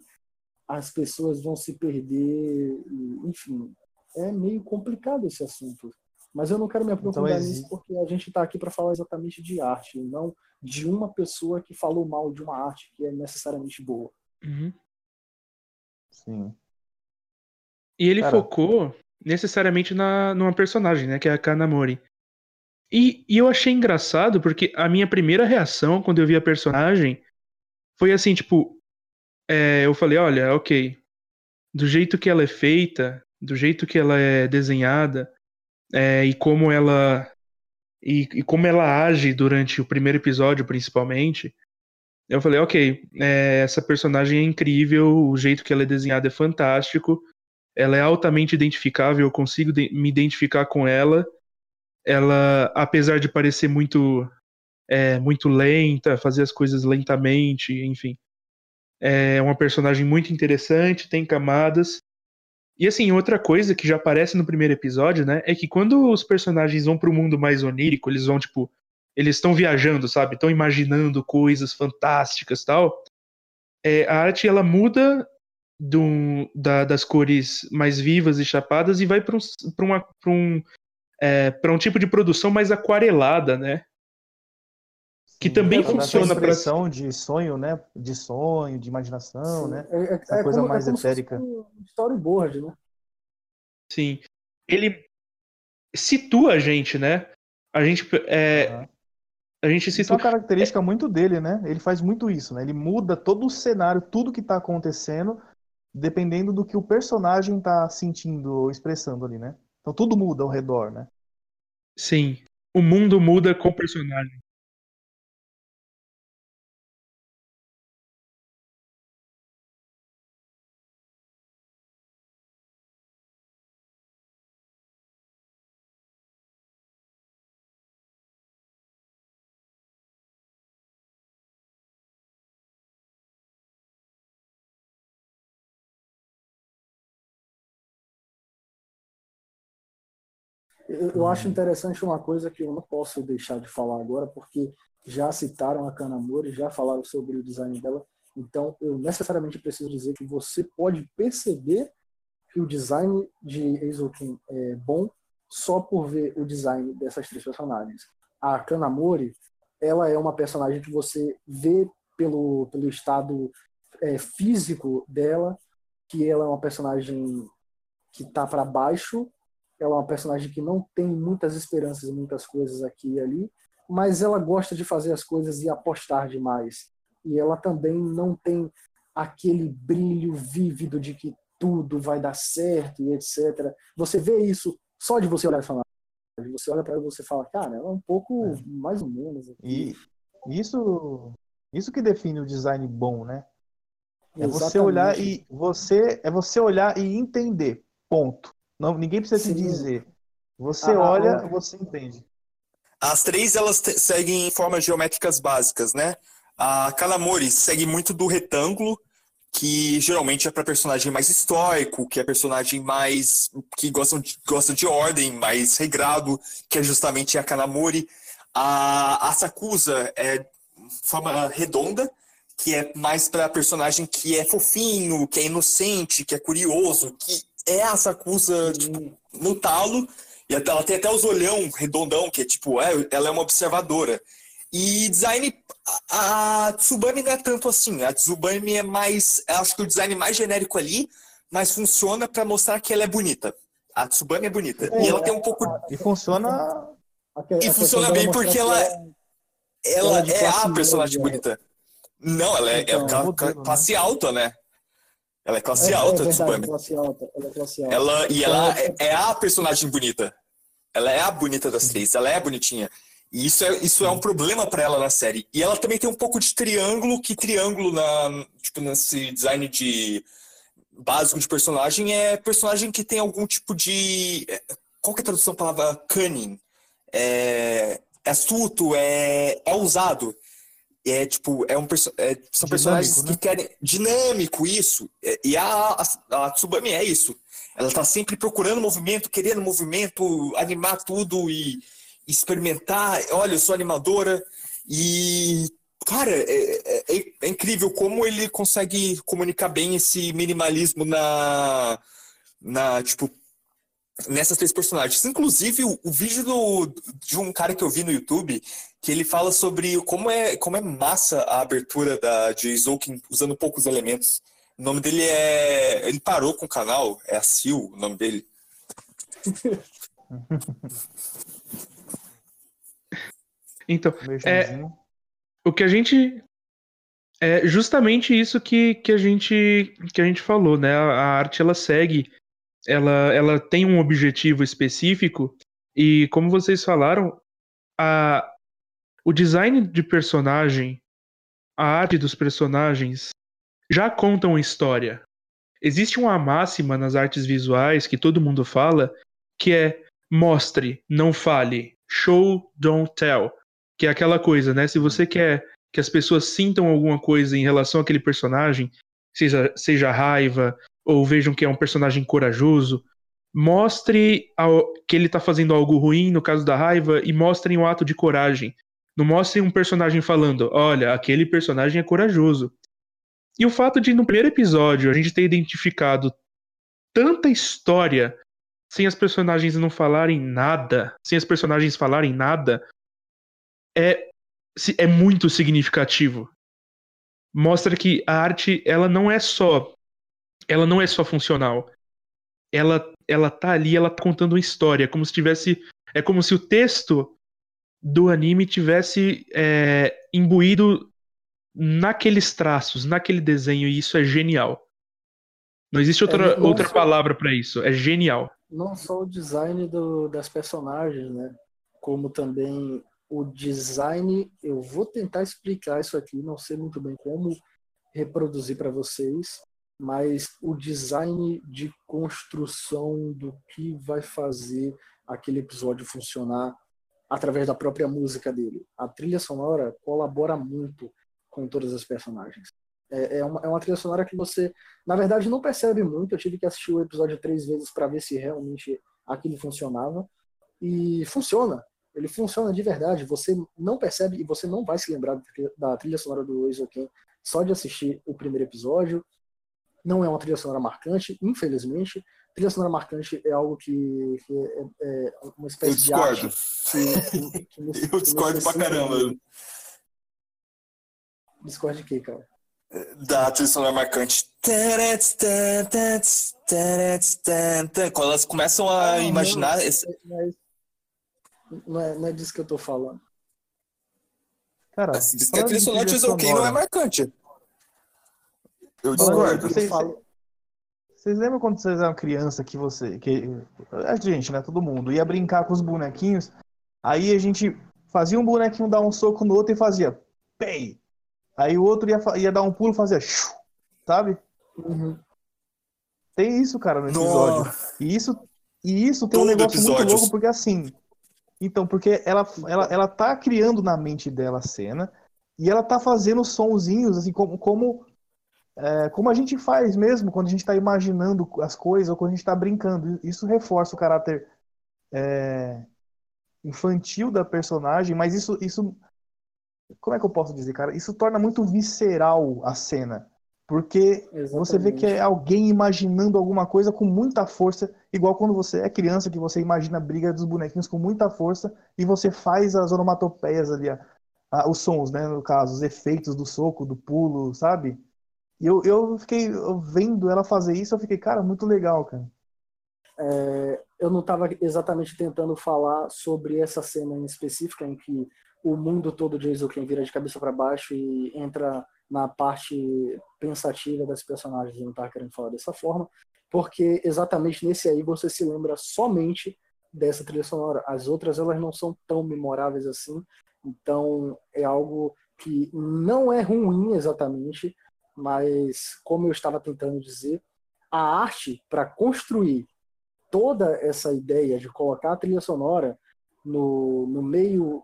[SPEAKER 3] as pessoas vão se perder. E, enfim, é meio complicado esse assunto. Mas eu não quero me então, aprofundar então, nisso porque a gente está aqui para falar exatamente de arte, não de uma pessoa que falou mal de uma arte que é necessariamente boa.
[SPEAKER 2] Uhum.
[SPEAKER 4] Sim.
[SPEAKER 2] E ele Cara. focou necessariamente na numa personagem, né, que é a Kanamori. E, e eu achei engraçado porque a minha primeira reação quando eu vi a personagem foi assim, tipo, é, eu falei, olha, ok, do jeito que ela é feita, do jeito que ela é desenhada é, e como ela e, e, como ela age durante o primeiro episódio, principalmente, eu falei, ok, é, essa personagem é incrível, o jeito que ela é desenhada é fantástico, ela é altamente identificável, eu consigo me identificar com ela. Ela, apesar de parecer muito é, muito lenta, fazer as coisas lentamente, enfim, é uma personagem muito interessante, tem camadas e assim, outra coisa que já aparece no primeiro episódio, né, é que quando os personagens vão para o mundo mais onírico, eles vão tipo, eles estão viajando, sabe? Estão imaginando coisas fantásticas, tal. É, a arte ela muda do, da, das cores mais vivas e chapadas e vai para um, um, é, um tipo de produção mais aquarelada, né? Que também é, funciona
[SPEAKER 4] para expressão de sonho, né? De sonho, de imaginação, Sim. né? É, é, Essa é coisa como, mais é etérica. Um
[SPEAKER 3] storyboard, né?
[SPEAKER 2] Sim. Ele situa a gente, né? A gente é, uhum. a gente situa.
[SPEAKER 4] Isso é uma característica muito dele, né? Ele faz muito isso, né? Ele muda todo o cenário, tudo que está acontecendo, dependendo do que o personagem está sentindo ou expressando ali, né? Então tudo muda ao redor, né?
[SPEAKER 2] Sim. O mundo muda com o personagem.
[SPEAKER 3] Eu, eu acho interessante uma coisa que eu não posso deixar de falar agora, porque já citaram a Kanamori, já falaram sobre o design dela. Então, eu necessariamente preciso dizer que você pode perceber que o design de Eizouken é bom só por ver o design dessas três personagens. A Kanamori, ela é uma personagem que você vê pelo, pelo estado é, físico dela, que ela é uma personagem que está para baixo, ela é uma personagem que não tem muitas esperanças em muitas coisas aqui e ali, mas ela gosta de fazer as coisas e apostar demais. E ela também não tem aquele brilho vívido de que tudo vai dar certo e etc. Você vê isso só de você olhar para ela. Você olha para ela e você fala, cara, ela é um pouco é. mais ou menos.
[SPEAKER 4] Aqui. E isso, isso que define o design bom, né? É Exatamente. você olhar e você é você olhar e entender. Ponto. Não, ninguém precisa Sim. te dizer. Você ah, olha, ah, você entende.
[SPEAKER 1] As três elas seguem formas geométricas básicas, né? A Kanamori segue muito do retângulo, que geralmente é para personagem mais histórico, que é personagem mais que gosta de, gosta de ordem, mais regrado, que é justamente a Kanamori. A, a Sakusa é forma redonda, que é mais para personagem que é fofinho, que é inocente, que é curioso, que é a Sakusa tipo, no talo, e ela tem até os olhão redondão, que é tipo, é, ela é uma observadora. E design, a, a Tsubame não é tanto assim. A Tsubame é mais, acho que o design mais genérico ali, mas funciona para mostrar que ela é bonita. A Tsubame é bonita. É, e ela tem um pouco.
[SPEAKER 4] E funciona.
[SPEAKER 1] e funciona bem porque ela, ela, ela é, é a personagem bonita. Não, ela é, então, é modelo, classe né? alta, né? Ela é classe é, alta, é
[SPEAKER 3] verdade, classe alta. Ela é classe alta.
[SPEAKER 1] Ela, e ela é, é, a personagem bonita. Ela é a bonita das três, ela é bonitinha. E isso é, isso é um problema para ela na série. E ela também tem um pouco de triângulo, que triângulo na, tipo, nesse design de básico de personagem é personagem que tem algum tipo de. É, qual que é a tradução da palavra cunning? É, é astuto, é, é ousado é tipo, é um é, são personagens né? que querem. Dinâmico, isso. É, e a, a, a, Tsubami é isso. Ela tá sempre procurando movimento, querendo movimento, animar tudo e experimentar. Olha, eu sou animadora. E, cara, é, é, é incrível como ele consegue comunicar bem esse minimalismo na. Na, tipo, nessas três personagens. Inclusive, o, o, vídeo do, de um cara que eu vi no YouTube, que ele fala sobre como é, como é massa a abertura da, de Zoukin usando poucos elementos. O nome dele é. Ele parou com o canal, é a Sil, o nome dele.
[SPEAKER 2] então, é, o que a gente. É justamente isso que, que, a gente, que a gente falou, né? A, a arte ela segue ela, ela tem um objetivo específico e, como vocês falaram, a, o design de personagem, a arte dos personagens já contam história. Existe uma máxima nas artes visuais que todo mundo fala, que é mostre, não fale, show, don't tell, que é aquela coisa, né? Se você quer que as pessoas sintam alguma coisa em relação àquele personagem, seja, seja raiva, ou vejam que é um personagem corajoso, mostre que ele está fazendo algo ruim, no caso da raiva, e mostrem um ato de coragem. Não mostrem um personagem falando, olha, aquele personagem é corajoso. E o fato de, no primeiro episódio, a gente ter identificado tanta história sem as personagens não falarem nada, sem as personagens falarem nada, é, é muito significativo. Mostra que a arte, ela não é só ela não é só funcional. Ela, ela tá ali, ela tá contando uma história, como se tivesse. É como se o texto do anime tivesse é, imbuído naqueles traços, naquele desenho, e isso é genial. Não existe outra, é, não outra só, palavra para isso. É genial.
[SPEAKER 3] Não só o design do, das personagens, né? Como também o design. Eu vou tentar explicar isso aqui, não sei muito bem como reproduzir para vocês, mas o design de construção do que vai fazer aquele episódio funcionar através da própria música dele. A trilha sonora colabora muito com todas as personagens. É, é, uma, é uma trilha sonora que você, na verdade, não percebe muito. Eu tive que assistir o episódio três vezes para ver se realmente aquilo funcionava. E funciona. Ele funciona de verdade. Você não percebe e você não vai se lembrar da trilha sonora do Eizouken só de assistir o primeiro episódio. Não é uma trilha sonora marcante, infelizmente. Trilha sonora marcante é algo que, que é, é, uma espécie de arte.
[SPEAKER 1] Que, que, que, Eu discordo pra caramba.
[SPEAKER 3] Discord de quê, cara?
[SPEAKER 1] Da trilha sonora marcante. Quando elas começam a ah, imaginar. Não, esse...
[SPEAKER 3] não, é, não, é, não é disso que eu tô falando.
[SPEAKER 1] Cara, diz que a trilha sonora de Zouken não é marcante. Eu discordo.
[SPEAKER 4] Vocês, vocês lembram quando vocês eram criança que você. Que, a gente, né? Todo mundo ia brincar com os bonequinhos. Aí a gente fazia um bonequinho dar um soco no outro e fazia. Pei! Aí o outro ia, ia dar um pulo e fazia. Sabe?
[SPEAKER 3] Uhum.
[SPEAKER 4] Tem isso, cara, no episódio. E isso, e isso tem Todo um negócio episódio. muito louco, porque assim. Então, porque ela, ela, ela tá criando na mente dela a cena e ela tá fazendo sonzinhos, assim, como, como, é, como a gente faz mesmo quando a gente tá imaginando as coisas ou quando a gente tá brincando. Isso reforça o caráter é, infantil da personagem, mas isso, isso como é que eu posso dizer, cara? Isso torna muito visceral a cena. Porque Exatamente. você vê que é alguém imaginando alguma coisa com muita força, igual quando você é criança, que você imagina a briga dos bonequinhos com muita força e você faz as onomatopeias ali, a, a, os sons, né? No caso, os efeitos do soco, do pulo, sabe? E eu, eu fiquei vendo ela fazer isso, eu fiquei, cara, muito legal, cara.
[SPEAKER 3] É, eu não estava exatamente tentando falar sobre essa cena em específica em que o mundo todo de Eizouken vira de cabeça para baixo e entra na parte pensativa das personagens. Eu não estava querendo falar dessa forma, porque exatamente nesse aí você se lembra somente dessa trilha sonora. As outras elas não são tão memoráveis assim, então é algo que não é ruim exatamente, mas como eu estava tentando dizer, a arte para construir toda essa ideia de colocar a trilha sonora no, no meio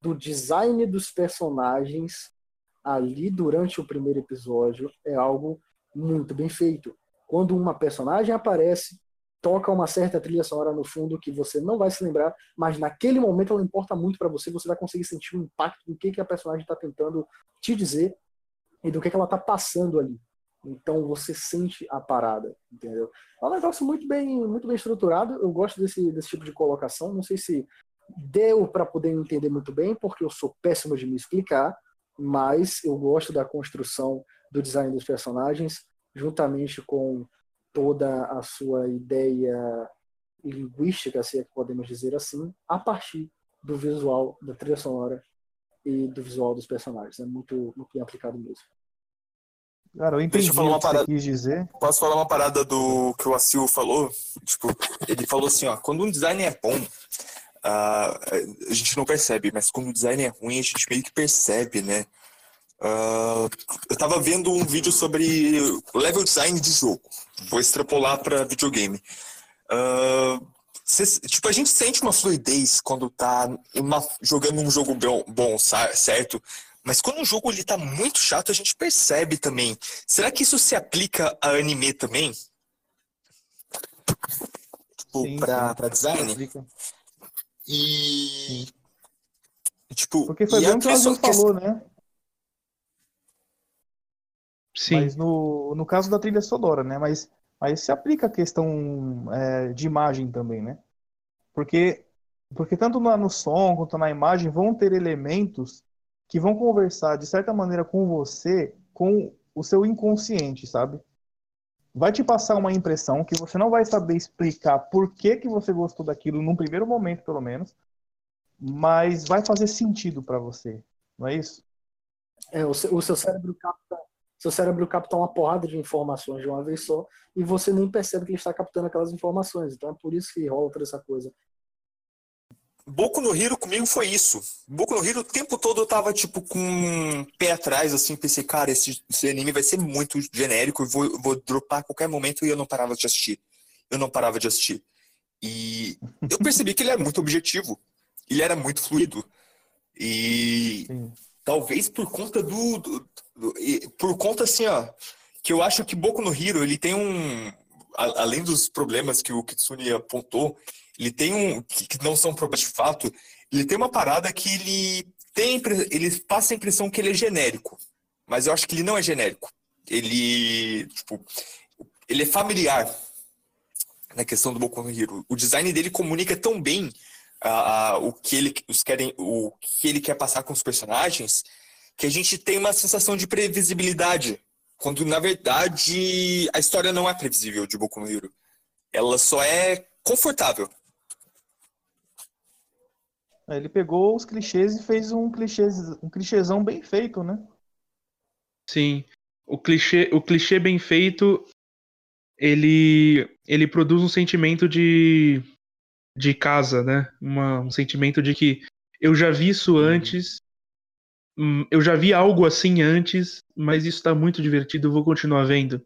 [SPEAKER 3] do design dos personagens ali durante o primeiro episódio é algo muito bem feito. Quando uma personagem aparece, toca uma certa trilha sonora no fundo que você não vai se lembrar, mas naquele momento ela importa muito para você, você vai conseguir sentir o impacto do que, que a personagem está tentando te dizer e do que, que ela está passando ali. Então você sente a parada, entendeu? É um negócio muito bem, muito bem estruturado. Eu gosto desse, desse tipo de colocação. Não sei se deu para poder entender muito bem, porque eu sou péssimo de me explicar, mas eu gosto da construção do design dos personagens, juntamente com toda a sua ideia linguística, se é que podemos dizer assim, a partir do visual da trilha sonora e do visual dos personagens. É muito, muito bem aplicado mesmo.
[SPEAKER 4] Cara, eu entendi Deixa eu falar uma parada. quis dizer.
[SPEAKER 1] Posso falar uma parada do que o Assil falou? Tipo, ele falou assim, ó, quando um design é bom, Uh, a gente não percebe, mas quando o design é ruim, a gente meio que percebe, né? Uh, eu tava vendo um vídeo sobre level design de jogo. Vou extrapolar para videogame. Uh, cê, tipo, a gente sente uma fluidez quando tá uma, jogando um jogo bom, bom, certo? Mas quando um jogo ele tá muito chato, a gente percebe também. Será que isso se aplica a anime também? Tipo, sim, pra, sim. pra design? E. Tipo,
[SPEAKER 4] Porque foi bem o que o Azul falou, né? Sim. Mas no, no caso da trilha sonora, né? Mas, mas se aplica a questão é, de imagem também, né? Porque, porque tanto no, no som quanto na imagem vão ter elementos que vão conversar de certa maneira com você, com o seu inconsciente, sabe? Vai te passar uma impressão que você não vai saber explicar por que, que você gostou daquilo num primeiro momento, pelo menos, mas vai fazer sentido para você, não é isso?
[SPEAKER 3] É, o seu, o seu cérebro capta seu cérebro capta uma porrada de informações de uma vez só e você nem percebe que ele está captando aquelas informações. Então é por isso que rola toda essa coisa.
[SPEAKER 1] Boku no Hero comigo foi isso. Boku no Hero o tempo todo eu tava, tipo, com um pé atrás, assim, pensei, cara, esse, esse anime vai ser muito genérico, eu vou, vou dropar a qualquer momento e eu não parava de assistir. Eu não parava de assistir. E eu percebi que ele era muito objetivo. Ele era muito fluido. E Sim. Talvez por conta do, do, do, Por conta, assim, ó, que eu acho que Boku no Hero, ele tem um. além dos problemas que o Kitsune apontou, ele tem um. que não são problemas de fato, ele tem uma parada que ele tem ele passa a impressão que ele é genérico, mas eu acho que ele não é genérico. Ele, tipo, ele é familiar na questão do Boku no Hero. O design dele comunica tão bem uh, uh, o que ele os querem, o que ele quer passar com os personagens, que a gente tem uma sensação de previsibilidade, quando na verdade a história não é previsível de Boku no Hero. Ela só é confortável.
[SPEAKER 4] É, ele pegou os clichês e fez um clichê, um clichêzão bem feito, né?
[SPEAKER 2] Sim. O clichê, o clichê bem feito, ele, ele produz um sentimento de, de casa, né? Uma, um sentimento de que eu já vi isso uhum. antes, hum, eu já vi algo assim antes, mas isso está muito divertido, eu vou continuar vendo.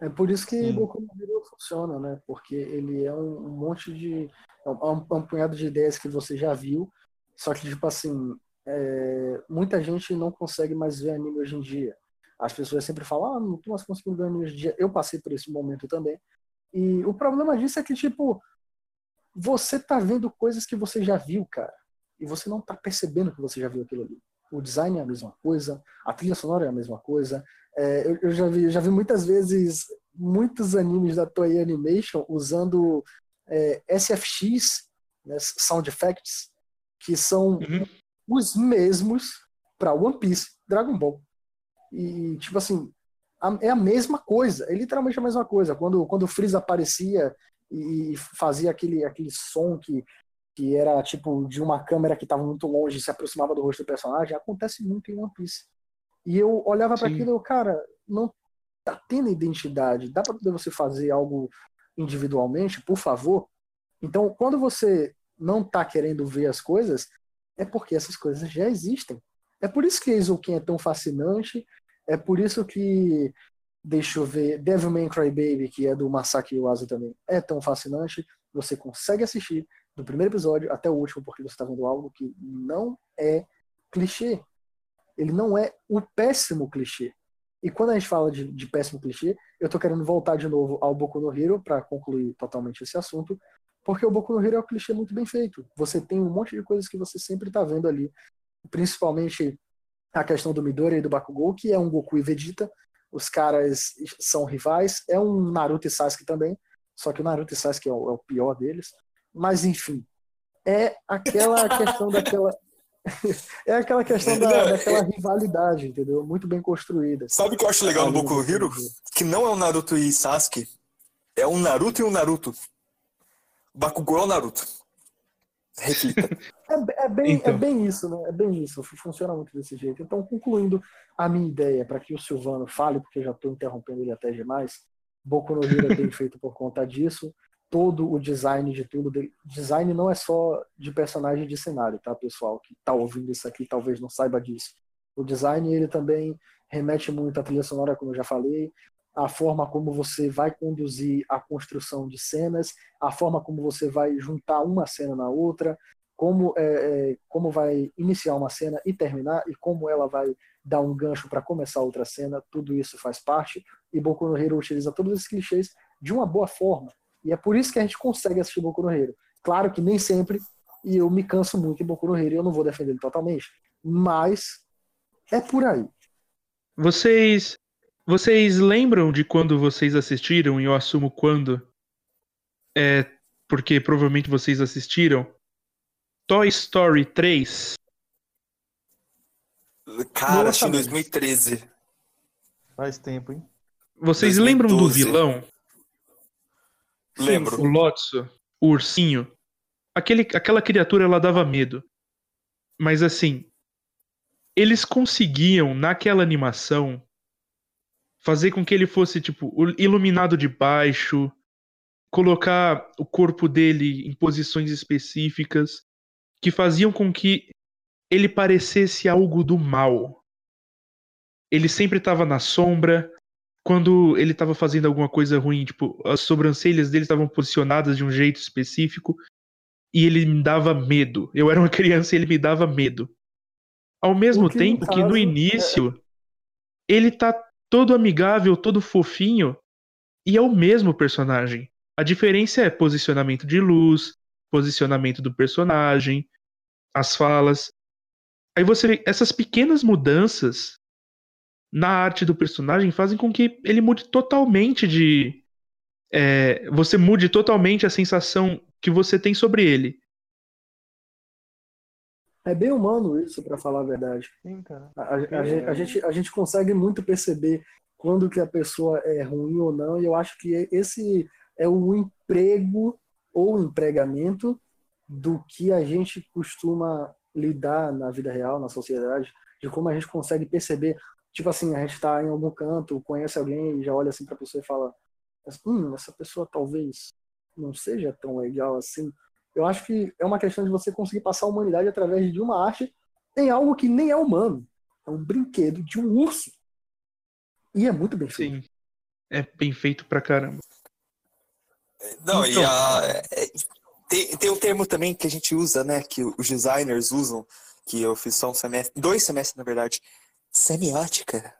[SPEAKER 3] É por isso que Boku no Hero funciona, né? Porque ele é um, um monte de é um, é um, punhado de ideias que você já viu, só que, tipo assim, é, muita gente não consegue mais ver anime hoje em dia. As pessoas sempre falam, ah, não tô mais conseguindo ver anime hoje em dia. Eu passei por esse momento também. E o problema disso é que, tipo, você tá vendo coisas que você já viu, cara. E você não tá percebendo que você já viu aquilo ali. O design é a mesma coisa, a trilha sonora é a mesma coisa. É, eu, eu, já vi, já vi muitas vezes muitos animes da Toei Animation usando é, SFX, né, Sound Effects, que são uhum. os mesmos para One Piece, Dragon Ball. E, tipo assim, a, é a mesma coisa, é literalmente a mesma coisa. Quando, quando o Freeza aparecia e fazia aquele, aquele som que, que era tipo de uma câmera que estava muito longe e se aproximava do rosto do personagem, acontece muito em One Piece. E eu olhava para aquilo e eu, cara, não tá tendo identidade. Dá para você fazer algo individualmente, por favor. Então, quando você não está querendo ver as coisas, é porque essas coisas já existem. É por isso que Eizouken é tão fascinante, é por isso que, deixa eu ver, Devilman Crybaby, que é do Masaki Yuasa também, é tão fascinante. Você consegue assistir do primeiro episódio até o último, porque você está vendo algo que não é clichê. Ele não é o péssimo clichê. E quando a gente fala de, de péssimo clichê, eu tô querendo voltar de novo ao Boku no Hero para concluir totalmente esse assunto, porque o Boku no Hero é um clichê muito bem feito. Você tem um monte de coisas que você sempre tá vendo ali, principalmente a questão do Midori e do Bakugou, que é um Goku e Vegeta, os caras são rivais, é um Naruto e Sasuke também, só que o Naruto e Sasuke é o, é o pior deles. Mas enfim, é aquela questão daquela é aquela questão da, daquela rivalidade, entendeu? Muito bem construída.
[SPEAKER 1] Sabe o que eu acho legal no Boku no Hero? Que não é o Naruto e Sasuke, é um Naruto e um Naruto. O Bakugou é o Naruto. Reflita.
[SPEAKER 3] É, é, bem, é então. é bem isso, né? É bem isso. Funciona muito desse jeito. Então, concluindo a minha ideia, para que o Silvano fale, porque eu já estou interrompendo ele até demais, Boku no Hero é bem feito por conta disso todo o design de tudo. Design não é só de personagem de cenário, tá, pessoal? Que tá ouvindo isso aqui talvez não saiba disso. O design ele também remete muito à trilha sonora, como eu já falei, a forma como você vai conduzir a construção de cenas, a forma como você vai juntar uma cena na outra, como, é, é, como vai iniciar uma cena e terminar, e como ela vai dar um gancho para começar outra cena, tudo isso faz parte. E Boku no Hero utiliza todos esses clichês de uma boa forma. E é por isso que a gente consegue assistir Boku no Hero. Claro que nem sempre, e eu me canso muito em Boku no Hero e eu não vou defender ele totalmente, mas é por aí.
[SPEAKER 2] Vocês vocês lembram de quando vocês assistiram, e eu assumo quando, é porque provavelmente vocês assistiram, Toy Story 3?
[SPEAKER 1] Cara, acho em 2013.
[SPEAKER 4] Faz tempo, hein?
[SPEAKER 2] Vocês 2012. lembram do vilão?
[SPEAKER 1] Lembro.
[SPEAKER 2] O Lotso, o ursinho. Aquele, aquela criatura ela dava medo. Mas assim, eles conseguiam naquela animação fazer com que ele fosse tipo iluminado de baixo, colocar o corpo dele em posições específicas que faziam com que ele parecesse algo do mal. Ele sempre estava na sombra, quando ele estava fazendo alguma coisa ruim, tipo, as sobrancelhas dele estavam posicionadas de um jeito específico e ele me dava medo. Eu era uma criança e ele me dava medo. Ao mesmo que tempo que no início é... ele tá todo amigável, todo fofinho e é o mesmo personagem. A diferença é posicionamento de luz, posicionamento do personagem, as falas. Aí você vê essas pequenas mudanças na arte do personagem fazem com que ele mude totalmente de. É, você mude totalmente a sensação que você tem sobre ele.
[SPEAKER 3] É bem humano isso, para falar a verdade.
[SPEAKER 4] Sim, cara.
[SPEAKER 3] A, a, a, a, gente, a gente consegue muito perceber quando que a pessoa é ruim ou não, e eu acho que esse é o emprego ou empregamento do que a gente costuma lidar na vida real, na sociedade, de como a gente consegue perceber tipo assim, a gente está em algum canto, conhece alguém e já olha assim para a pessoa e fala: hum, essa pessoa talvez não seja tão legal assim. Eu acho que é uma questão de você conseguir passar a humanidade através de uma arte em algo que nem é humano. É um brinquedo de um urso. E é muito bem feito.
[SPEAKER 2] Sim. É bem feito pra caramba.
[SPEAKER 1] Não, então, e a, é, tem, tem um termo também que a gente usa, né? Que os designers usam, que eu fiz só um semestre, dois semestres, na verdade, Semiótica.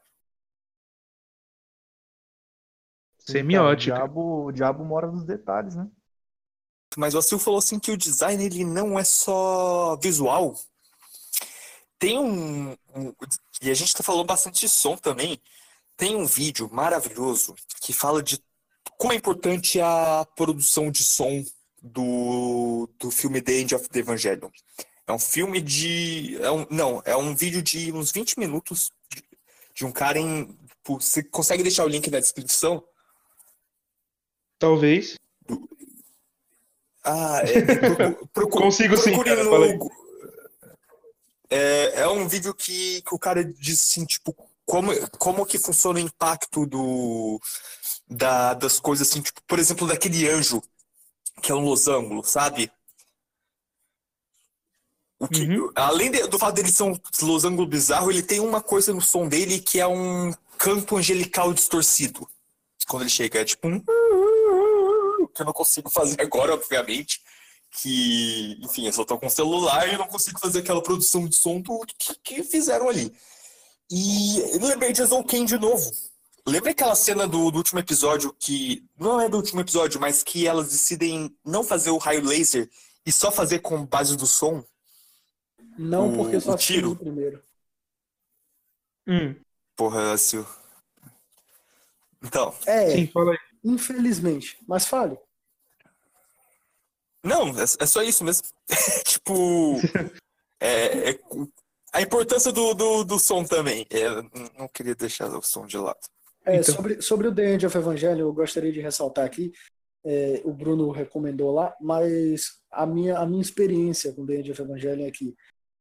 [SPEAKER 2] Semiótica.
[SPEAKER 4] o, diabo, o diabo mora nos detalhes, né?
[SPEAKER 1] Mas o Sil falou assim que o design ele não é só visual. Tem um, um e a gente tá falando bastante de som também. Tem um vídeo maravilhoso que fala de como é importante a produção de som do, do filme The End of the Evangelion. É um filme de. É um, não, é um vídeo de uns 20 minutos de, de um cara em. Você consegue deixar o link na descrição?
[SPEAKER 2] Talvez.
[SPEAKER 1] Ah, é,
[SPEAKER 2] procure, Consigo sim. Cara,
[SPEAKER 1] no, é, é um vídeo que, que o cara diz assim, tipo, como, como que funciona o impacto do, da, das coisas assim, tipo, por exemplo, daquele anjo que é um losango, sabe? Que, uhum. Além de, do fato dele ser um losango bizarro, ele tem uma coisa no som dele que é um canto angelical distorcido. Quando ele chega, é tipo um. Que eu não consigo fazer agora, obviamente. Que, enfim, eu só tô com o celular e não consigo fazer aquela produção de som do, que, que fizeram ali. E eu lembrei de Ken de novo. Lembra aquela cena do, do, último episódio que. Não é do último episódio, mas que elas decidem não fazer o raio laser e só fazer com base do som?
[SPEAKER 3] Não,
[SPEAKER 1] o,
[SPEAKER 3] porque só
[SPEAKER 1] o tiro.
[SPEAKER 3] primeiro.
[SPEAKER 2] Hum.
[SPEAKER 1] Porra, Sil. Então.
[SPEAKER 3] É,
[SPEAKER 2] Sim, fala aí.
[SPEAKER 3] infelizmente. Mas fale.
[SPEAKER 1] Não, é, é só isso mesmo. tipo. é, é, a importância do, do, do som também. É, não queria deixar o som de lado.
[SPEAKER 3] É, então... sobre, sobre o The End of Evangelho, eu gostaria de ressaltar aqui. É, o Bruno recomendou lá, mas a minha, a minha experiência com The End of Evangelho é que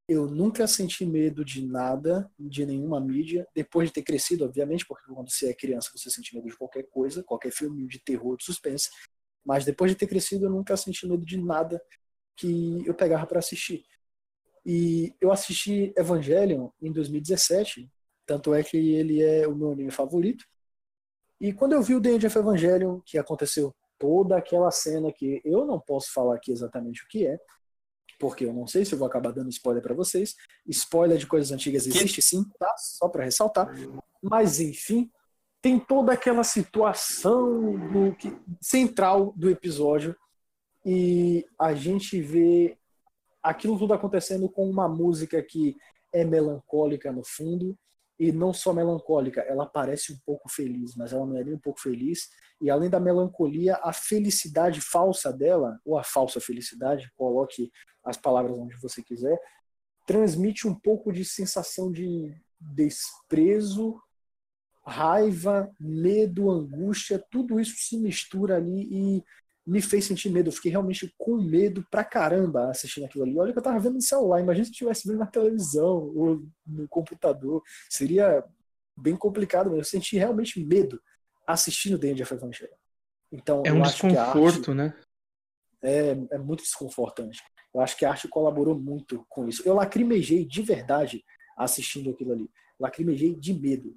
[SPEAKER 3] eu nunca senti medo de nada, de nenhuma mídia, depois de ter crescido, obviamente, porque quando você é criança você sente medo de qualquer coisa, qualquer filme de terror, de suspense, mas depois de ter crescido eu nunca senti medo de nada que eu pegava para assistir. E eu assisti Evangelion em 2017, tanto é que ele é o meu anime favorito. E quando eu vi o The End of Evangelion, que aconteceu toda aquela cena que eu não posso falar aqui exatamente o que é, porque eu não sei se eu vou acabar dando spoiler para vocês. Spoiler de coisas antigas existe sim, tá? Só para ressaltar. Mas enfim, tem toda aquela situação do que, central do episódio e a gente vê aquilo tudo acontecendo com uma música que é melancólica no fundo e não só melancólica, ela parece um pouco feliz, mas ela não é nem um pouco feliz. E além da melancolia, a felicidade falsa dela, ou a falsa felicidade, coloque as palavras onde você quiser, transmite um pouco de sensação de desprezo, raiva, medo, angústia, tudo isso se mistura ali e me fez sentir medo. Eu fiquei realmente com medo pra caramba assistindo aquilo ali. Olha que eu tava vendo no celular, imagina se eu estivesse vendo na televisão ou no computador. Seria bem complicado, mas eu senti realmente medo assistindo The End of Evangelion. Então,
[SPEAKER 2] é um desconforto,
[SPEAKER 3] arte,
[SPEAKER 2] né?
[SPEAKER 3] É, é muito desconfortante. Eu acho que a arte colaborou muito com isso. Eu lacrimejei de verdade assistindo aquilo ali. Lacrimejei de medo.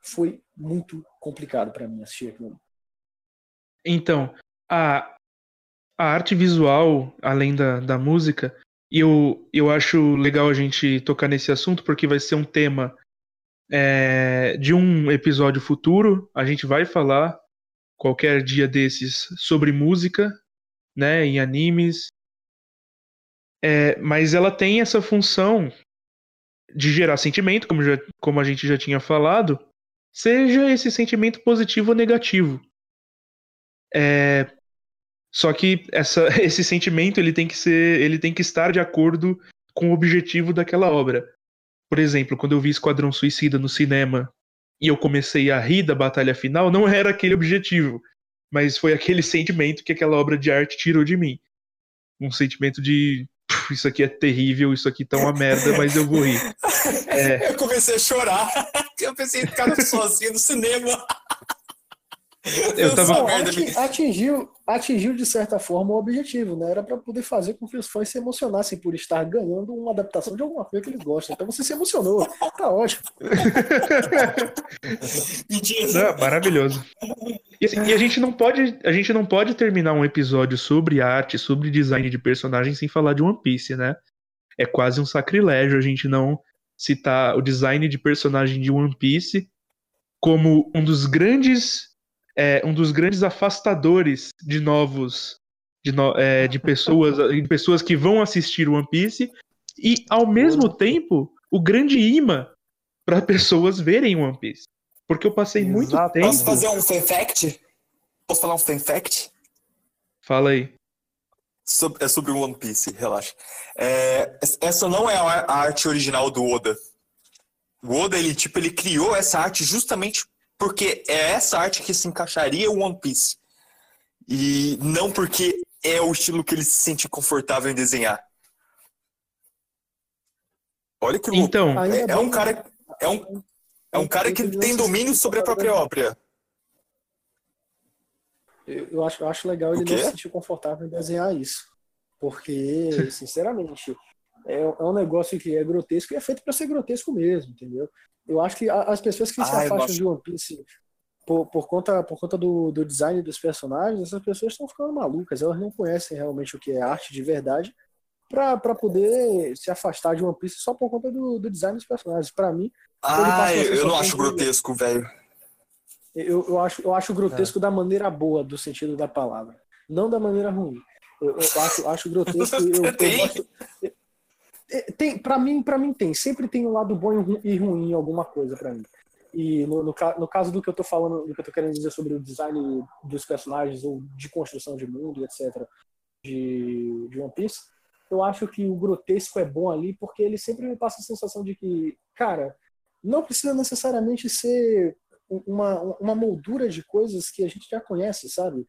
[SPEAKER 3] Foi muito complicado para mim assistir aquilo.
[SPEAKER 2] Então, a, a arte visual, além da, da música, e eu, eu acho legal a gente tocar nesse assunto, porque vai ser um tema é, de um episódio futuro. A gente vai falar qualquer dia desses sobre música, né, em animes, É, mas ela tem essa função de gerar sentimento, como, já, como a gente já tinha falado, seja esse sentimento positivo ou negativo. É, só que essa, esse sentimento ele tem que ser, ele tem que estar de acordo com o objetivo daquela obra. Por exemplo, quando eu vi Esquadrão Suicida no cinema e eu comecei a rir da batalha final, não era aquele objetivo, mas foi aquele sentimento que aquela obra de arte tirou de mim. Um sentimento de isso aqui é terrível, isso aqui tá uma merda, mas eu vou rir.
[SPEAKER 1] É... Eu comecei a chorar. Eu pensei em ficar sozinho no cinema.
[SPEAKER 2] Eu tava...
[SPEAKER 3] atingiu, atingiu de certa forma o objetivo, né? Era para poder fazer com que os fãs se emocionassem por estar ganhando uma adaptação de alguma coisa que eles gostam. Então você se emocionou. Tá ótimo.
[SPEAKER 2] não, maravilhoso. E, assim, e, a gente não pode, a gente não pode terminar um episódio sobre arte, sobre design de personagem sem falar de One Piece, né? É quase um sacrilégio a gente não citar o design de personagem de One Piece como um dos grandes é, um dos grandes afastadores de novos de, no, é, de pessoas de pessoas que vão assistir One Piece e ao mesmo tempo o grande imã para pessoas verem One Piece. Porque eu passei Exato. muito tempo
[SPEAKER 1] posso fazer um fun fact? Posso falar um fun fact?
[SPEAKER 2] Fala aí
[SPEAKER 1] é sobre One Piece relaxa é, essa não é a arte original do Oda o Oda ele tipo ele criou essa arte justamente porque é essa arte que se encaixaria o One Piece. E não porque é o estilo que ele se sente confortável em desenhar. Olha que louco.
[SPEAKER 2] Então,
[SPEAKER 1] é, é um cara é um, é um cara que tem domínio sobre a própria obra.
[SPEAKER 3] Eu acho, eu acho legal ele não se sentir confortável em desenhar isso. Porque, sinceramente, é, é um negócio que é grotesco e é feito para ser grotesco mesmo, entendeu? Eu acho que as pessoas que se afastam de One Piece por, por conta, por conta do, do design dos personagens, essas pessoas estão ficando malucas. Elas não conhecem realmente o que é arte de verdade para poder se afastar de One Piece só por conta do, do design dos personagens. Para mim.
[SPEAKER 1] Ah, eu, eu não acho grotesco, velho.
[SPEAKER 3] Eu, eu, acho, eu acho grotesco é. da maneira boa, do sentido da palavra. Não da maneira ruim. Eu, eu acho, acho grotesco. eu, eu, gosto, é, tem, para mim, para mim tem. Sempre tem um lado bom e ruim em alguma coisa para mim. E no, no, no, caso do que eu tô falando, do que eu tô querendo dizer sobre o design dos personagens ou de construção de mundo, etc, de, de One Piece, eu acho que o grotesco é bom ali porque ele sempre me passa a sensação de que, cara, não precisa necessariamente ser uma, uma moldura de coisas que a gente já conhece, sabe?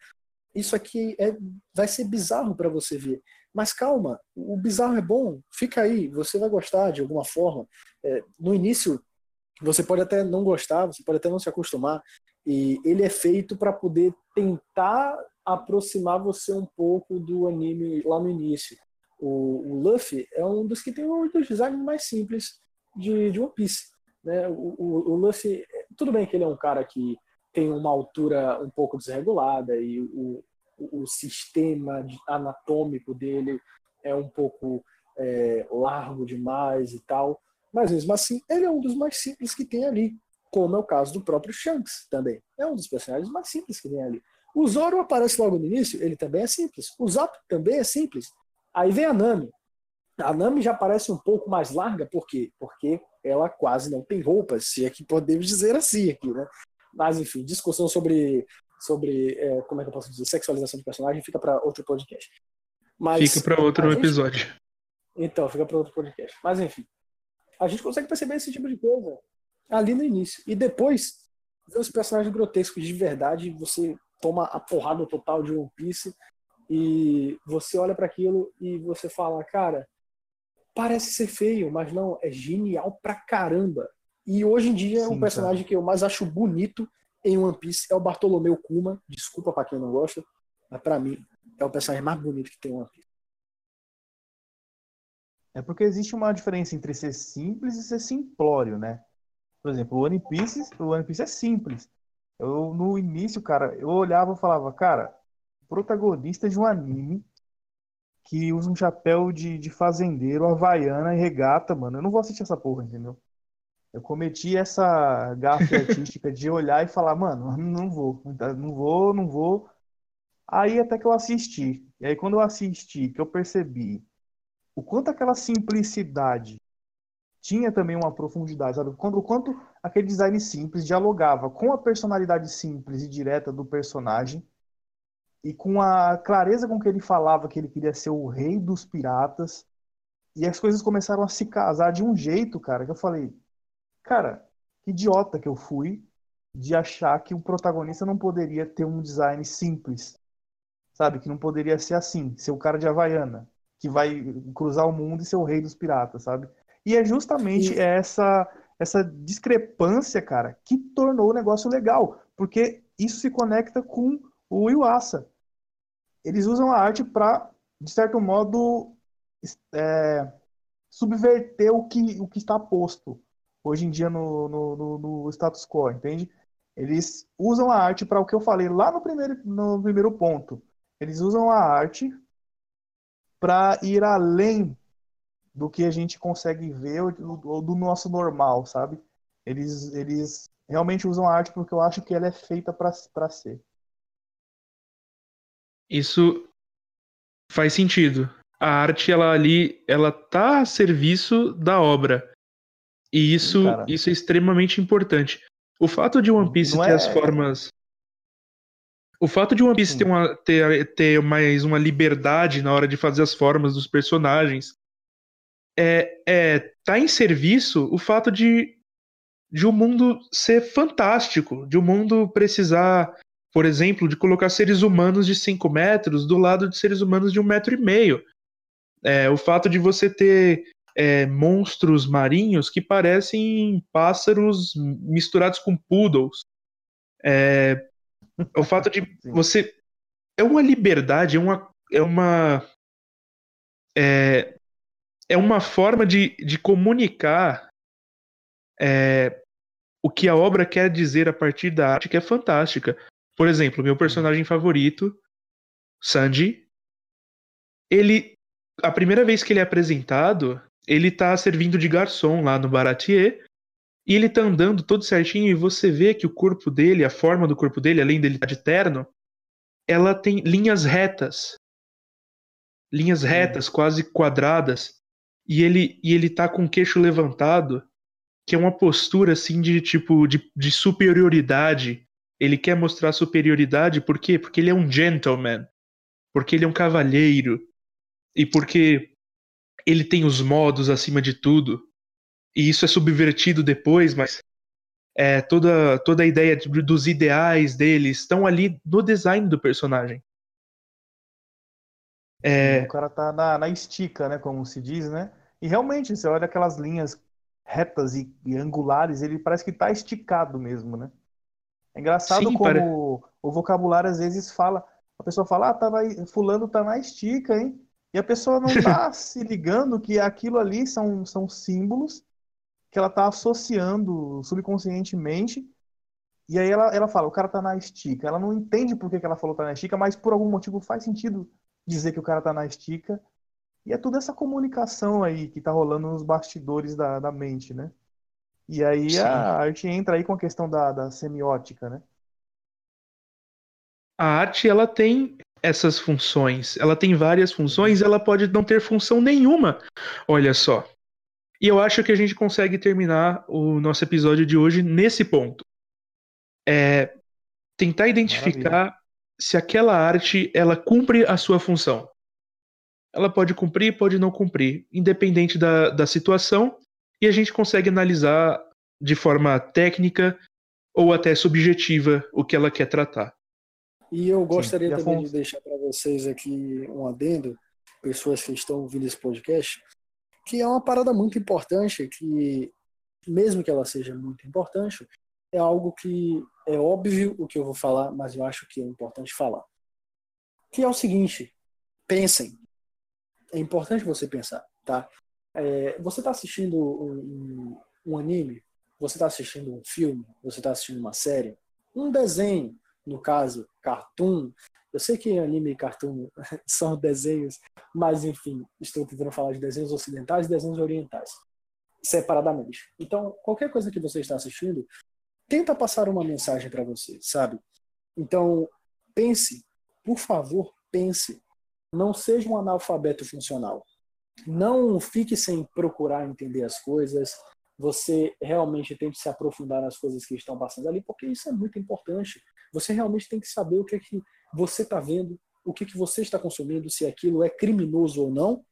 [SPEAKER 3] Isso aqui é, vai ser bizarro para você ver. Mas calma, o bizarro é bom, fica aí, você vai gostar de alguma forma. É, no início, você pode até não gostar, você pode até não se acostumar, e ele é feito para poder tentar aproximar você um pouco do anime lá no início. O, o Luffy é um dos que tem um dos designs mais simples de, de One Piece. Né? O, o, o Luffy, tudo bem que ele é um cara que tem uma altura um pouco desregulada e o, o sistema anatômico dele é um pouco é, largo demais e tal. Mas mesmo assim, ele é um dos mais simples que tem ali. Como é o caso do próprio Shanks também. É um dos personagens mais simples que tem ali. O Zoro aparece logo no início, ele também é simples. O Zap também é simples. Aí vem a Nami. A Nami já parece um pouco mais larga, por quê? Porque ela quase não tem roupas, se é que podemos dizer assim aqui, né? Mas enfim, discussão sobre sobre é, como é que eu posso dizer, sexualização de personagem fica para outro podcast.
[SPEAKER 2] Mas, fica para outro gente... episódio.
[SPEAKER 3] Então, fica para outro podcast. Mas enfim, a gente consegue perceber esse tipo de coisa ali no início. E depois, ver os personagens grotescos de verdade, você toma a porrada total de One Piece e você olha para aquilo e você fala, cara, parece ser feio, mas não, é genial pra caramba. E hoje em dia, Sim, um personagem que eu mais acho bonito em One Piece é o Bartolomeu Kuma. Desculpa para quem não gosta, mas para mim é o personagem mais bonito que tem em One Piece.
[SPEAKER 4] É porque existe uma diferença entre ser simples e ser simplório, né? Por exemplo, o One Piece, o One Piece é simples. Eu, no início, cara, eu olhava e falava, cara, protagonista de um anime que usa um chapéu de, de fazendeiro, havaiana e regata, mano. Eu não vou assistir essa porra, entendeu? eu cometi essa gafe artística de olhar e falar, mano, não vou, não vou, não vou. Aí até que eu assisti. E aí quando eu assisti, que eu percebi o quanto aquela simplicidade tinha também uma profundidade, sabe? Quando, o quanto aquele design simples dialogava com a personalidade simples e direta do personagem e com a clareza com que ele falava que ele queria ser o rei dos piratas. E as coisas começaram a se casar de um jeito, cara, que eu falei, cara, que idiota que eu fui de achar que o protagonista não poderia ter um design simples, sabe? Que não poderia ser assim, ser o cara de Havaiana, que vai cruzar o mundo e ser o rei dos piratas, sabe? E é justamente essa essa discrepância, cara, que tornou o negócio legal, porque isso se conecta com o Iwasa. Eles usam a arte para, de certo modo, é, subverter o que, o que está posto hoje em dia no, no, no, no status quo, entende? Eles usam a arte para o que eu falei lá no primeiro, no primeiro ponto. Eles usam a arte para ir além do que a gente consegue ver ou do nosso normal, sabe? Eles, eles realmente usam a arte porque eu acho que ela é feita para ser.
[SPEAKER 2] Isso faz sentido. A arte ela ali, ela tá a serviço da obra. E isso, Sim, isso é extremamente importante. O fato de One Piece Não ter é... as formas o fato de One Piece ter, uma, ter, ter mais uma liberdade na hora de fazer as formas dos personagens é, é tá em serviço o fato de, de o um mundo ser fantástico, de o um mundo precisar, por exemplo, de colocar seres humanos de 5 metros do lado de seres humanos de um metro e meio. É, o fato de você ter é, monstros marinhos que parecem pássaros misturados com poodles. É, o fato de você. É uma liberdade, é uma. É uma é, é uma forma de, de comunicar é, o que a obra quer dizer a partir da arte que é fantástica. Por exemplo, meu personagem favorito, Sanji, ele a primeira vez que ele é apresentado, ele tá servindo de garçom lá no Baratier, e ele tá andando todo certinho e você vê que o corpo dele, a forma do corpo dele, além dele estar tá de terno, ela tem linhas retas. Linhas retas, quase quadradas e ele, e ele tá com o queixo levantado, que é uma postura assim de tipo de, de superioridade. Ele quer mostrar superioridade por quê? Porque ele é um gentleman, porque ele é um cavalheiro e porque ele tem os modos acima de tudo. E isso é subvertido depois, mas é, toda, toda a ideia dos ideais dele estão ali no design do personagem.
[SPEAKER 4] É... O cara tá na, na estica, né? Como se diz, né? E realmente, você olha aquelas linhas retas e, e angulares, ele parece que tá esticado mesmo, né? É engraçado Sim, como pare... o vocabulário às vezes fala, a pessoa fala, ah, tá na, fulano tá na estica, hein? E a pessoa não tá se ligando que aquilo ali são, são símbolos que ela tá associando subconscientemente. E aí ela, ela fala, o cara tá na estica. Ela não entende por que, que ela falou tá na estica, mas por algum motivo faz sentido dizer que o cara tá na estica. E é toda essa comunicação aí que tá rolando nos bastidores da, da mente, né? E aí Sim. a arte entra aí com a questão da, da semiótica, né?
[SPEAKER 2] A arte, ela tem essas funções. Ela tem várias funções, ela pode não ter função nenhuma. Olha só. E eu acho que a gente consegue terminar o nosso episódio de hoje nesse ponto. É tentar identificar Maravilha. se aquela arte ela cumpre a sua função ela pode cumprir, pode não cumprir, independente da, da situação, e a gente consegue analisar de forma técnica ou até subjetiva o que ela quer tratar.
[SPEAKER 3] E eu gostaria Sim, também de deixar para vocês aqui um adendo, pessoas que estão ouvindo esse podcast, que é uma parada muito importante, que mesmo que ela seja muito importante, é algo que é óbvio o que eu vou falar, mas eu acho que é importante falar. Que é o seguinte: pensem, é importante você pensar, tá? É, você está assistindo um, um, anime, você está assistindo um filme, você está assistindo uma série, um desenho, no caso, cartoon. Eu sei que anime e cartoon são desenhos, mas enfim, estou tentando falar de desenhos ocidentais e desenhos orientais, separadamente. Então, qualquer coisa que você está assistindo, tenta passar uma mensagem para você, sabe? Então, pense, por favor, pense não seja um analfabeto funcional. Não fique sem procurar entender as coisas. Você realmente tem que se aprofundar nas coisas que estão passando ali, porque isso é muito importante. Você realmente tem que saber o que é que você está vendo, o que, que você está consumindo, se aquilo é criminoso ou não,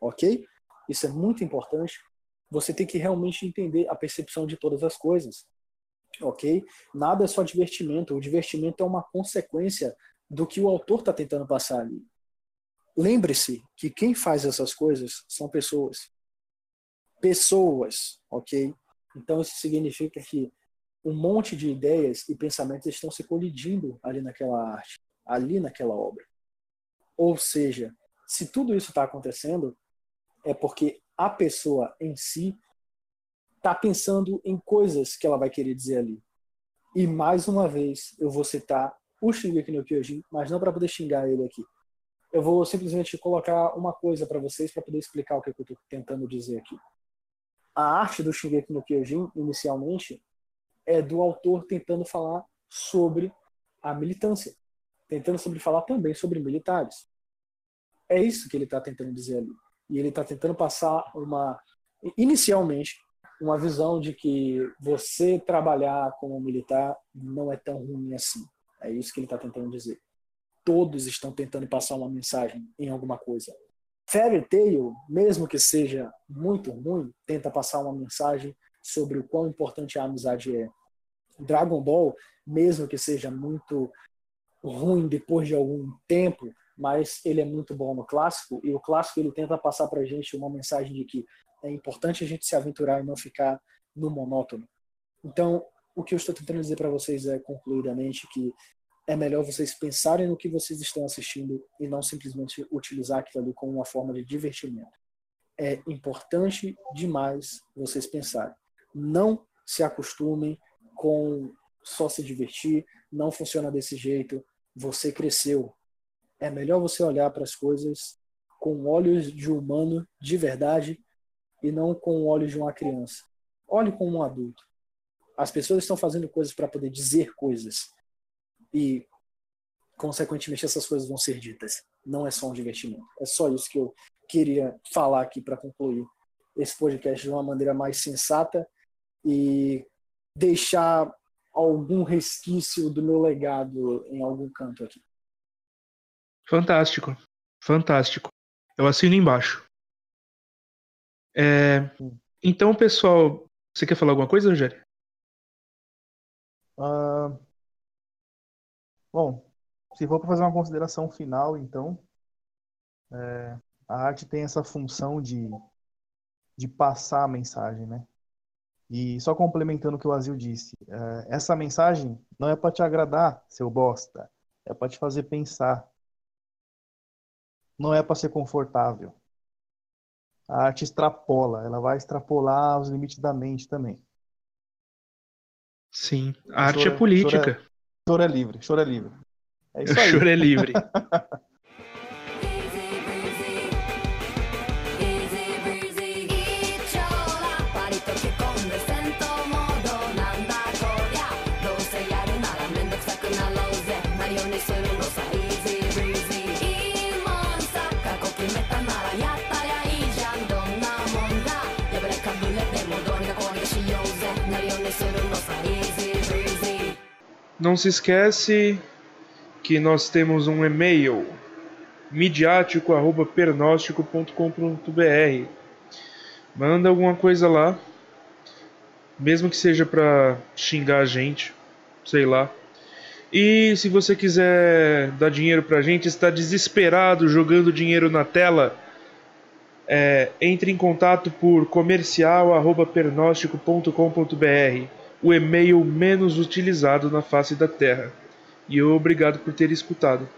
[SPEAKER 3] ok? Isso é muito importante. Você tem que realmente entender a percepção de todas as coisas, ok? Nada é só divertimento. O divertimento é uma consequência do que o autor está tentando passar ali. Lembre-se que quem faz essas coisas são pessoas. Pessoas, ok? Então isso significa que um monte de ideias e pensamentos estão se colidindo ali naquela arte ali naquela obra. Ou seja, se tudo isso está acontecendo, é porque a pessoa em si está pensando em coisas que ela vai querer dizer ali. E mais uma vez, eu vou citar o Shingeki no Kyojin, mas não para poder xingar ele aqui. Eu vou simplesmente colocar uma coisa para vocês para poder explicar o que eu estou tentando dizer aqui. A arte do Shingeki no Kyojin, inicialmente, é do autor tentando falar sobre a militância tentando sobre falar também sobre militares. É isso que ele está tentando dizer ali. E ele está tentando passar uma, inicialmente, uma visão de que você trabalhar como militar não é tão ruim assim. É isso que ele está tentando dizer. Todos estão tentando passar uma mensagem em alguma coisa. Fairy Tail, mesmo que seja muito ruim, tenta passar uma mensagem sobre o quão importante a amizade é. Dragon Ball, mesmo que seja muito ruim depois de algum tempo, mas ele é muito bom no clássico e o clássico ele tenta passar para a gente uma mensagem de que é importante a gente se aventurar e não ficar no monótono. Então, o que eu estou tentando dizer para vocês é concluidamente que é melhor vocês pensarem no que vocês estão assistindo e não simplesmente utilizar aquilo ali como uma forma de divertimento. É importante demais vocês pensarem. Não se acostumem com só se divertir, não funciona desse jeito você cresceu. É melhor você olhar para as coisas com olhos de humano de verdade e não com olhos de uma criança. Olhe como um adulto. As pessoas estão fazendo coisas para poder dizer coisas e, consequentemente, essas coisas vão ser ditas. Não é só um divertimento. É só isso que eu queria falar aqui para concluir esse podcast de uma maneira mais sensata e deixar algum resquício do meu legado em algum canto aqui.
[SPEAKER 2] Fantástico, fantástico. Eu assino embaixo. É... Então, pessoal, você quer falar alguma coisa, Rogério?
[SPEAKER 4] Uh... Bom, se for para fazer uma consideração final, então, é... a arte tem essa função de, de passar a mensagem, né? E só complementando o que o Azil disse, é, essa mensagem não é para te agradar, seu bosta, é para te fazer pensar. Não é para ser confortável. A arte extrapola, ela vai extrapolar os limites da mente também.
[SPEAKER 2] Sim, a arte é política.
[SPEAKER 4] Choro é, livre, choro é livre.
[SPEAKER 2] É isso aí. Choro é livre. Não se esquece que nós temos um e-mail midiático@pernóstico.com.br. Manda alguma coisa lá, mesmo que seja para xingar a gente, sei lá. E se você quiser dar dinheiro pra gente, está desesperado jogando dinheiro na tela, é, entre em contato por comercial@pernóstico.com.br o e-mail menos utilizado na face da Terra. E eu obrigado por ter escutado.